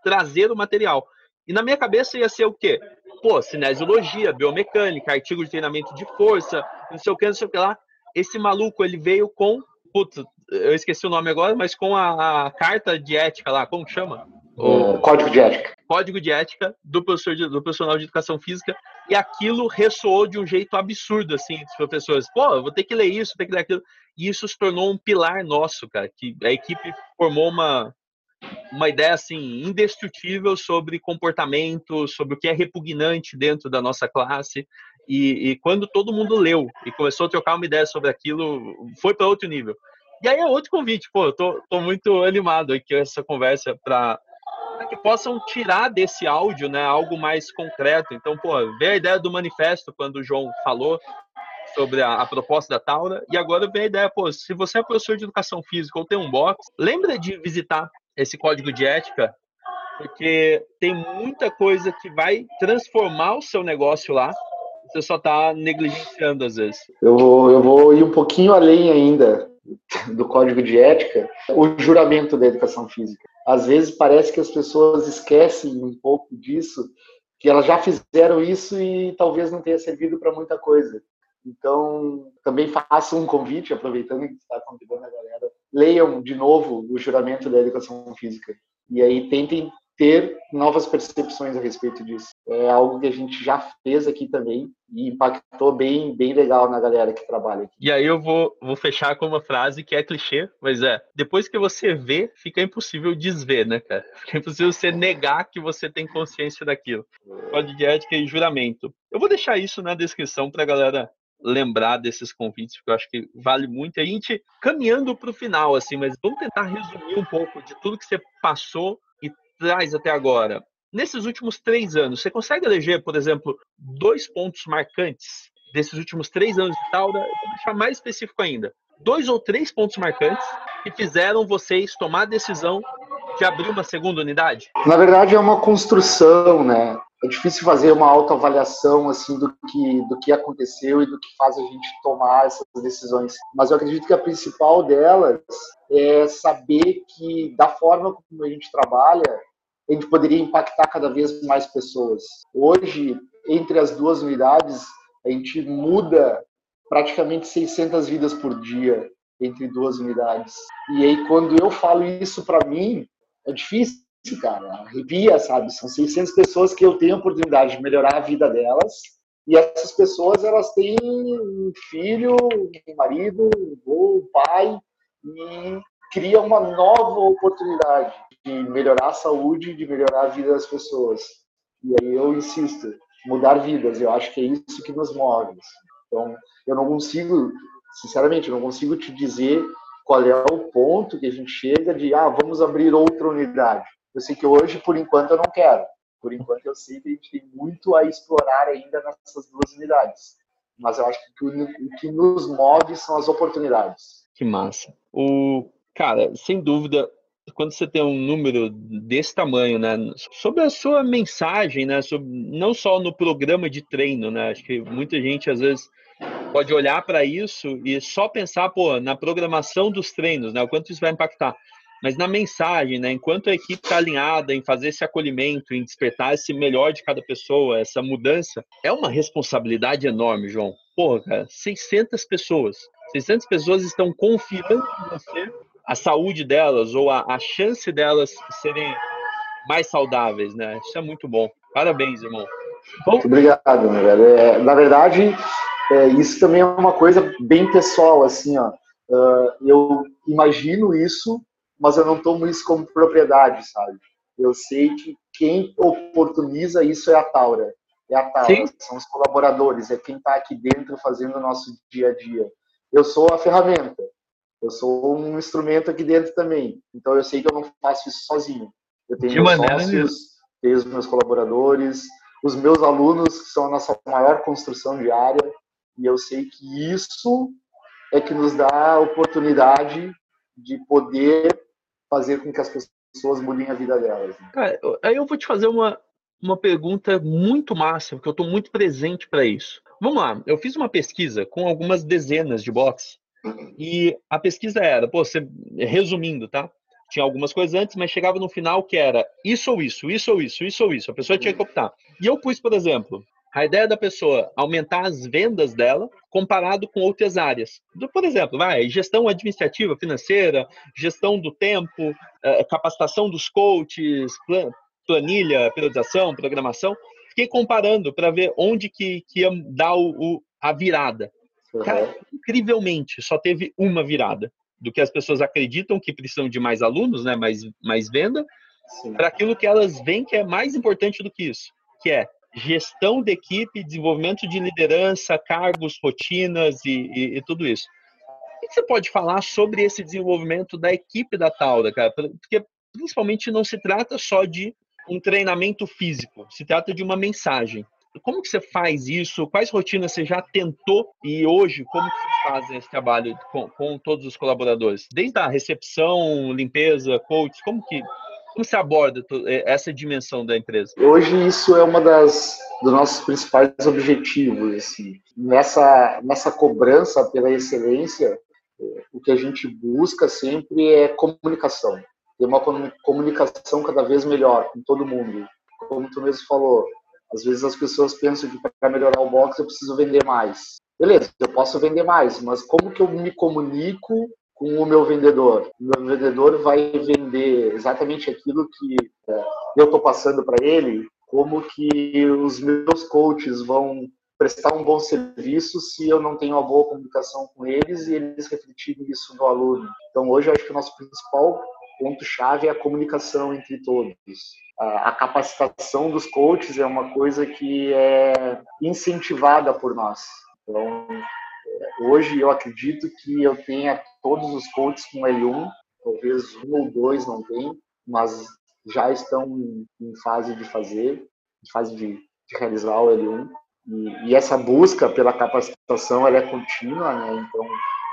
Speaker 2: trazer o material. E na minha cabeça ia ser o quê? Pô, cinesiologia, biomecânica, artigo de treinamento de força, não sei o que, não sei o que lá. Esse maluco, ele veio com, putz, eu esqueci o nome agora, mas com a, a carta de ética lá, como chama?
Speaker 1: O código de ética.
Speaker 2: Código de ética do, professor de, do profissional de educação física e aquilo ressoou de um jeito absurdo, assim, dos professores. Pô, eu vou ter que ler isso, ter que ler aquilo. E isso se tornou um pilar nosso, cara, que a equipe formou uma, uma ideia, assim, indestrutível sobre comportamento, sobre o que é repugnante dentro da nossa classe. E, e quando todo mundo leu e começou a trocar uma ideia sobre aquilo, foi para outro nível. E aí é outro convite, pô, eu tô, tô muito animado aqui essa conversa para que possam tirar desse áudio né, algo mais concreto. Então, pô, vê a ideia do manifesto quando o João falou sobre a, a, proposta da Taura, e agora vem a ideia, pô, se você é professor de educação física ou tem um box, lembra de visitar esse código de ética, porque tem muita coisa que vai transformar o seu negócio lá, você só está negligenciando às vezes.
Speaker 1: Eu vou, eu vou ir um pouquinho além ainda do código de ética, o juramento da educação física às vezes parece que as pessoas esquecem um pouco disso, que elas já fizeram isso e talvez não tenha servido para muita coisa. Então, também faço um convite, aproveitando que está convidando a galera, leiam de novo o juramento da educação física. E aí tentem ter novas percepções a respeito disso. É algo que a gente já fez aqui também e impactou bem, bem legal na galera que trabalha aqui.
Speaker 2: E aí eu vou, vou fechar com uma frase que é clichê, mas é: depois que você vê, fica impossível desver, né, cara? (laughs) Fica impossível você negar que você tem consciência daquilo. Código de ética e juramento. Eu vou deixar isso na descrição para a galera lembrar desses convites, porque eu acho que vale muito. A gente caminhando para o final, assim, mas vamos tentar resumir um pouco de tudo que você passou traz até agora, nesses últimos três anos, você consegue eleger, por exemplo, dois pontos marcantes desses últimos três anos de Taura, vou deixar mais específico ainda. Dois ou três pontos marcantes que fizeram vocês tomar a decisão de abrir uma segunda unidade?
Speaker 1: Na verdade, é uma construção, né? É difícil fazer uma autoavaliação assim do que do que aconteceu e do que faz a gente tomar essas decisões. Mas eu acredito que a principal delas é saber que da forma como a gente trabalha, a gente poderia impactar cada vez mais pessoas. Hoje, entre as duas unidades, a gente muda praticamente 600 vidas por dia entre duas unidades. E aí, quando eu falo isso para mim, é difícil, cara. Arrepia, sabe? São 600 pessoas que eu tenho a oportunidade de melhorar a vida delas. E essas pessoas, elas têm um filho, um marido, um pai, e cria uma nova oportunidade de melhorar a saúde, de melhorar a vida das pessoas. E aí eu insisto, mudar vidas, eu acho que é isso que nos move. Então, eu não consigo, sinceramente, eu não consigo te dizer qual é o ponto que a gente chega de, ah, vamos abrir outra unidade. Eu sei que hoje, por enquanto, eu não quero. Por enquanto, eu sei que a gente tem muito a explorar ainda nessas duas unidades. Mas eu acho que o que nos move são as oportunidades.
Speaker 2: Que massa. O cara, sem dúvida, quando você tem um número desse tamanho, né, sobre a sua mensagem, né, sobre, não só no programa de treino, né, acho que muita gente às vezes pode olhar para isso e só pensar, pô, na programação dos treinos, né, o quanto isso vai impactar, mas na mensagem, né, enquanto a equipe está alinhada em fazer esse acolhimento, em despertar esse melhor de cada pessoa, essa mudança, é uma responsabilidade enorme, João. Porra, cara, 600 pessoas, 600 pessoas estão confiando em você a saúde delas ou a, a chance delas serem mais saudáveis, né? Isso é muito bom. Parabéns, irmão.
Speaker 1: Bom, muito obrigado, meu velho. É, na verdade, é, isso também é uma coisa bem pessoal, assim, ó. Uh, eu imagino isso, mas eu não tomo isso como propriedade, sabe? Eu sei que quem oportuniza isso é a Taura. É a Taura, Sim. são os colaboradores, é quem está aqui dentro fazendo o nosso dia a dia. Eu sou a ferramenta, eu sou um instrumento aqui dentro também. Então eu sei que eu não faço isso sozinho. Eu tenho De meus sócios, tenho os meus colaboradores, os meus alunos, que são a nossa maior construção diária. E eu sei que isso é que nos dá a oportunidade de poder fazer com que as pessoas mudem a vida delas.
Speaker 2: Cara, aí eu vou te fazer uma, uma pergunta muito massa, porque eu estou muito presente para isso. Vamos lá, eu fiz uma pesquisa com algumas dezenas de bots e a pesquisa era, pô, você, resumindo, tá? Tinha algumas coisas antes, mas chegava no final que era isso ou isso, isso ou isso, isso ou isso. A pessoa tinha que optar. E eu pus, por exemplo, a ideia da pessoa aumentar as vendas dela comparado com outras áreas. Por exemplo, vai, gestão administrativa, financeira, gestão do tempo, eh, capacitação dos coaches, planilha, periodização, programação. Fiquei comparando para ver onde que, que ia dar o, a virada. Cara, incrivelmente, só teve uma virada. Do que as pessoas acreditam que precisam de mais alunos, né, mais, mais venda, para aquilo que elas veem que é mais importante do que isso, que é gestão de equipe, desenvolvimento de liderança, cargos, rotinas e, e, e tudo isso. O que você pode falar sobre esse desenvolvimento da equipe da Taura, cara? Porque principalmente não se trata só de um treinamento físico, se trata de uma mensagem. Como que você faz isso? Quais rotinas você já tentou e hoje como que vocês fazem esse trabalho com, com todos os colaboradores? Desde a recepção, limpeza, coach, como que como você aborda essa dimensão da empresa?
Speaker 1: Hoje isso é uma das dos nossos principais objetivos. Assim. Nessa nessa cobrança pela excelência, o que a gente busca sempre é comunicação. Ter uma comunicação cada vez melhor com todo mundo. Como tu mesmo falou, às vezes as pessoas pensam que para melhorar o box eu preciso vender mais. Beleza, eu posso vender mais, mas como que eu me comunico com o meu vendedor? O meu vendedor vai vender exatamente aquilo que é, eu estou passando para ele, como que os meus coaches vão prestar um bom serviço se eu não tenho uma boa comunicação com eles e eles refletirem isso no aluno. Então hoje eu acho que o nosso principal ponto-chave é a comunicação entre todos. A, capacitação dos coaches é uma coisa que é incentivada por nós. Então, é, hoje eu acredito que eu tenha todos os coaches com L1, talvez um ou dois não tem, mas já estão em fase de fazer, em fase de, de realizar o L1. E, e essa busca pela capacitação ela é contínua, né? Então,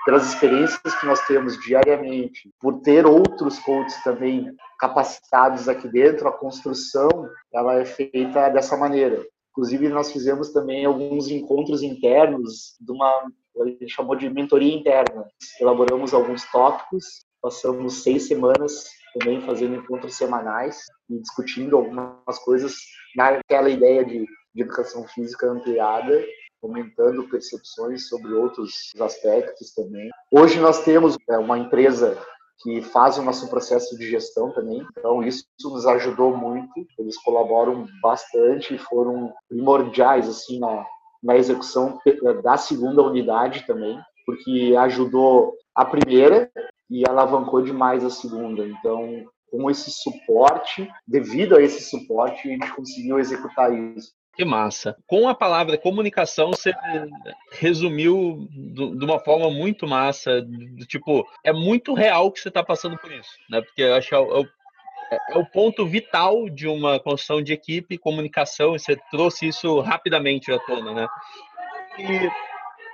Speaker 1: pelas experiências que nós temos diariamente, por ter outros coaches também capacitados aqui dentro, a construção ela é feita dessa maneira. Inclusive, nós fizemos também alguns encontros internos de uma, a gente chamou de mentoria interna. Elaboramos alguns tópicos, passamos seis semanas também fazendo encontros semanais e discutindo algumas coisas naquela ideia de, de educação física ampliada, aumentando percepções sobre outros aspectos também. Hoje nós temos é, uma empresa que faz o nosso processo de gestão também. Então, isso nos ajudou muito. Eles colaboram bastante e foram primordiais assim na, na execução da segunda unidade também, porque ajudou a primeira e alavancou demais a segunda. Então, com esse suporte, devido a esse suporte, a gente conseguiu executar isso.
Speaker 2: Que massa. Com a palavra comunicação, você resumiu de uma forma muito massa. Do, tipo, é muito real que você está passando por isso, né? Porque eu acho que é o, é, é o ponto vital de uma construção de equipe, comunicação, e você trouxe isso rapidamente à tona, né? E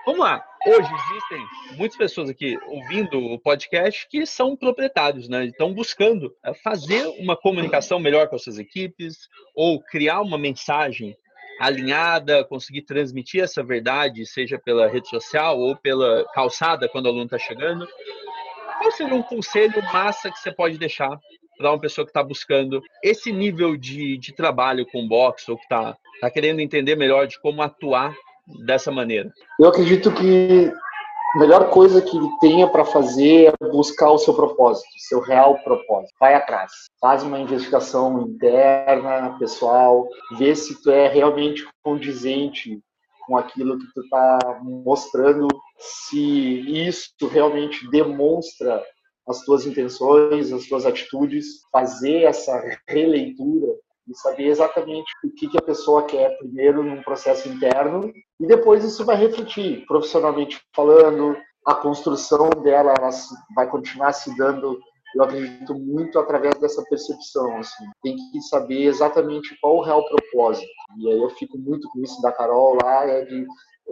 Speaker 2: vamos lá. Hoje existem muitas pessoas aqui ouvindo o podcast que são proprietários, né? Estão buscando é, fazer uma comunicação melhor com as suas equipes ou criar uma mensagem alinhada, conseguir transmitir essa verdade, seja pela rede social ou pela calçada quando o aluno está chegando. Qual seria um conselho massa que você pode deixar para uma pessoa que está buscando esse nível de, de trabalho com boxe ou que está tá querendo entender melhor de como atuar dessa maneira?
Speaker 1: Eu acredito que a melhor coisa que ele tenha para fazer é buscar o seu propósito, seu real propósito. Vai atrás. Faz uma investigação interna, pessoal, vê se tu é realmente condizente com aquilo que tu está mostrando, se isso realmente demonstra as tuas intenções, as tuas atitudes, fazer essa releitura e saber exatamente o que, que a pessoa quer primeiro num processo interno e depois isso vai refletir profissionalmente falando a construção dela ela vai continuar se dando eu acredito muito através dessa percepção assim. Tem que saber exatamente qual o real propósito. E aí eu fico muito com isso da Carol lá é de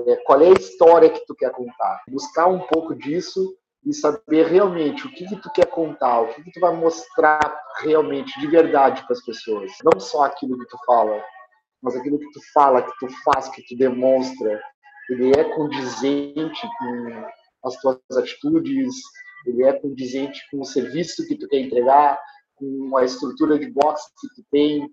Speaker 1: é, qual é a história que tu quer contar? Buscar um pouco disso e saber realmente o que, que tu quer contar, o que, que tu vai mostrar realmente, de verdade para as pessoas. Não só aquilo que tu fala, mas aquilo que tu fala, que tu faz, que tu demonstra. Ele é condizente com as tuas atitudes, ele é condizente com o serviço que tu quer entregar, com a estrutura de boxe que tu tem.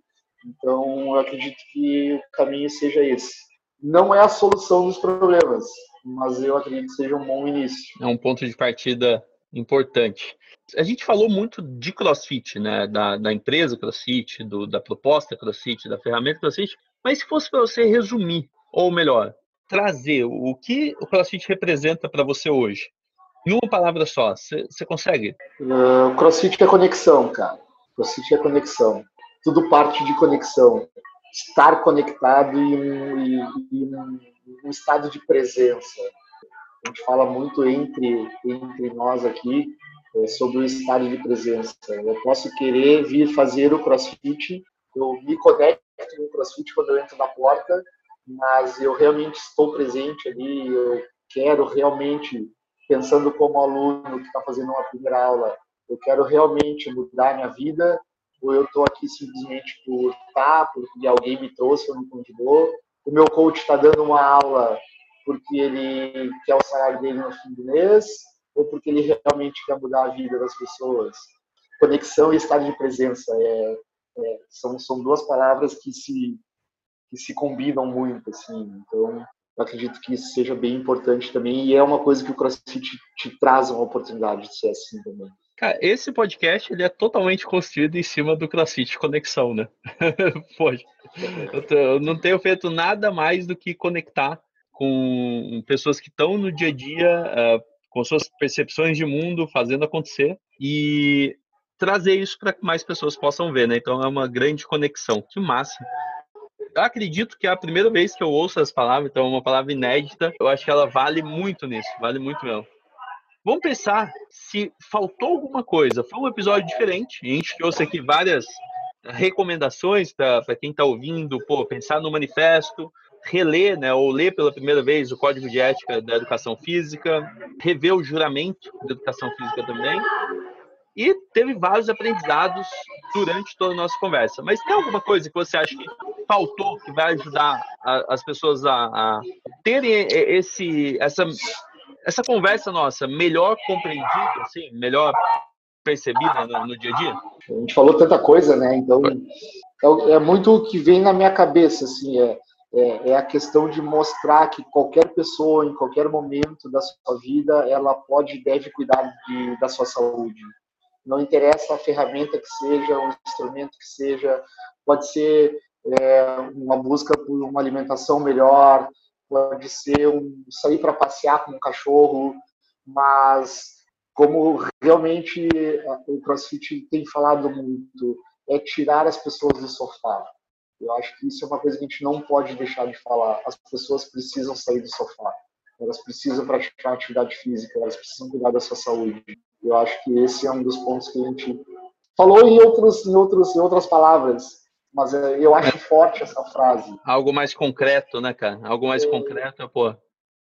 Speaker 1: Então, eu acredito que o caminho seja esse. Não é a solução dos problemas, mas eu acredito que seja um bom início.
Speaker 2: É um ponto de partida importante. A gente falou muito de CrossFit, né? Da, da empresa CrossFit, do, da proposta CrossFit, da ferramenta CrossFit. Mas se fosse para você resumir, ou melhor, trazer o que o CrossFit representa para você hoje, em uma palavra só, você consegue?
Speaker 1: Uh, CrossFit é conexão, cara. CrossFit é conexão. Tudo parte de conexão. Estar conectado e, e, e um estado de presença. A gente fala muito entre, entre nós aqui é, sobre o estado de presença. Eu posso querer vir fazer o crossfit, eu me conecto no crossfit quando eu entro na porta, mas eu realmente estou presente ali, eu quero realmente, pensando como aluno que está fazendo uma primeira aula, eu quero realmente mudar minha vida, ou eu estou aqui simplesmente por estar, tá, porque alguém me trouxe ou me convidou, o meu coach está dando uma aula porque ele quer o salário dele no fim do mês ou porque ele realmente quer mudar a vida das pessoas. Conexão e estado de presença é, é, são, são duas palavras que se, que se combinam muito. Assim. Então, eu acredito que isso seja bem importante também e é uma coisa que o CrossFit te, te traz uma oportunidade de ser assim também.
Speaker 2: Cara, esse podcast ele é totalmente construído em cima do CrossFit Conexão, né? (laughs) Poxa, eu não tenho feito nada mais do que conectar com pessoas que estão no dia a dia, uh, com suas percepções de mundo, fazendo acontecer e trazer isso para que mais pessoas possam ver, né? Então é uma grande conexão. Que massa! Eu acredito que é a primeira vez que eu ouço as palavras, então é uma palavra inédita. Eu acho que ela vale muito nisso, vale muito mesmo. Vamos pensar se faltou alguma coisa. Foi um episódio diferente. A gente trouxe aqui várias recomendações para quem está ouvindo, pô, pensar no manifesto, reler, né, ou ler pela primeira vez o Código de Ética da Educação Física, rever o juramento da Educação Física também, e teve vários aprendizados durante toda a nossa conversa. Mas tem alguma coisa que você acha que faltou, que vai ajudar a, as pessoas a, a, terem esse, essa, essa conversa nossa melhor compreendida, assim, melhor percebida no, no dia a dia?
Speaker 1: A gente falou tanta coisa, né? Então, é, é muito o que vem na minha cabeça, assim, é, é, é, a questão de mostrar que qualquer pessoa, em qualquer momento da sua vida, ela pode e deve cuidar de, da sua saúde. Não interessa a ferramenta que seja, o instrumento que seja, pode ser é, uma busca por uma alimentação melhor, pode ser um, sair para passear com um cachorro, mas como realmente o CrossFit tem falado muito, é tirar as pessoas do sofá. Eu acho que isso é uma coisa que a gente não pode deixar de falar. As pessoas precisam sair do sofá. Elas precisam praticar atividade física, elas precisam cuidar da sua saúde. Eu acho que esse é um dos pontos que a gente falou em outros, em outros, em outras palavras, mas é, eu acho forte essa frase.
Speaker 2: Algo mais concreto, né, cara? Algo mais é, concreto, pô.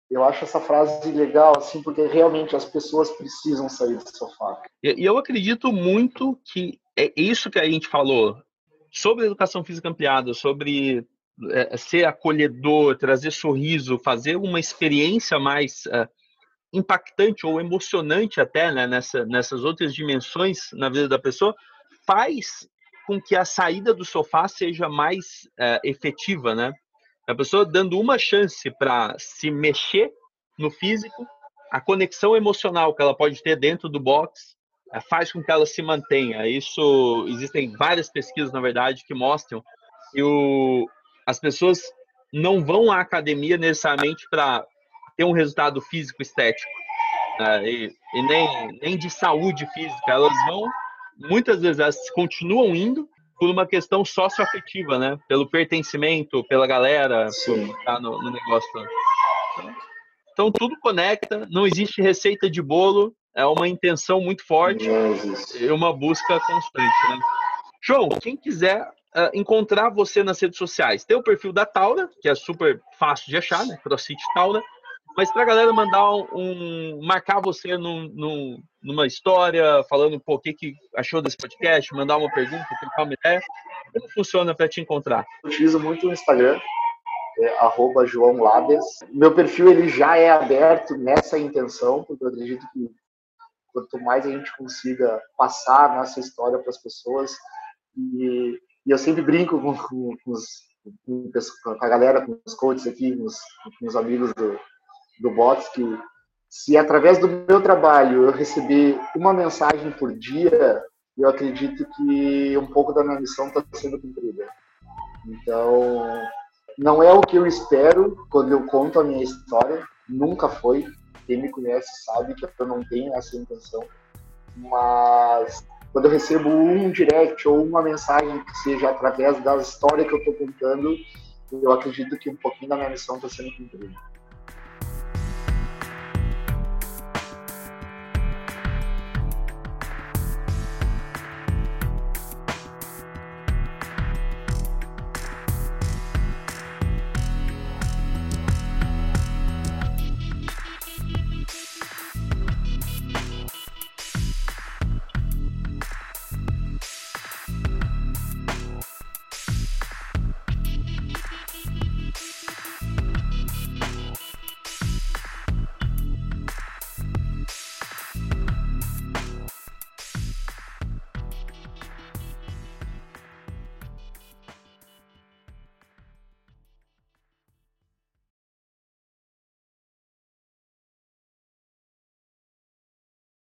Speaker 1: Eu acho essa frase legal, assim, porque realmente as pessoas precisam sair do sofá.
Speaker 2: E eu acredito muito que é isso que a gente falou sobre educação física ampliada, sobre é, ser acolhedor, trazer sorriso, fazer uma experiência mais é, impactante ou emocionante até né, nessa, nessas outras dimensões na vida da pessoa, faz com que a saída do sofá seja mais é, efetiva, né? A pessoa dando uma chance para se mexer no físico, a conexão emocional que ela pode ter dentro do box é, faz com que ela se mantenha. Isso existem várias pesquisas, na verdade, que mostram que o, as pessoas não vão à academia necessariamente para ter um resultado físico estético né? e, e, nem, nem de saúde física. Elas vão, muitas vezes, elas continuam indo por uma questão socioafetiva, né? Pelo pertencimento, pela galera, Sim. por estar no, no negócio. Então, então, tudo conecta, não existe receita de bolo, é uma intenção muito forte e uma busca constante, né? João, quem quiser uh, encontrar você nas redes sociais, tem o perfil da Taura, que é super fácil de achar, né? CrossFit Taura. Mas para a galera mandar um, marcar você num, num, numa história, falando o que, que achou desse podcast, mandar uma pergunta, trocar uma ideia, como funciona para te encontrar?
Speaker 1: Eu utilizo muito o Instagram, é, arroba João Labes. Meu perfil ele já é aberto nessa intenção, porque eu acredito que quanto mais a gente consiga passar a nossa história para as pessoas, e, e, eu sempre brinco com, com, com, os, com, a galera, com os coaches aqui, com os, com os amigos do, do Bots que se através do meu trabalho eu receber uma mensagem por dia, eu acredito que um pouco da minha missão está sendo cumprida. Então, não é o que eu espero quando eu conto a minha história, nunca foi. Quem me conhece sabe que eu não tenho essa intenção. Mas quando eu recebo um direct ou uma mensagem que seja através da história que eu estou contando, eu acredito que um pouquinho da minha missão está sendo cumprida.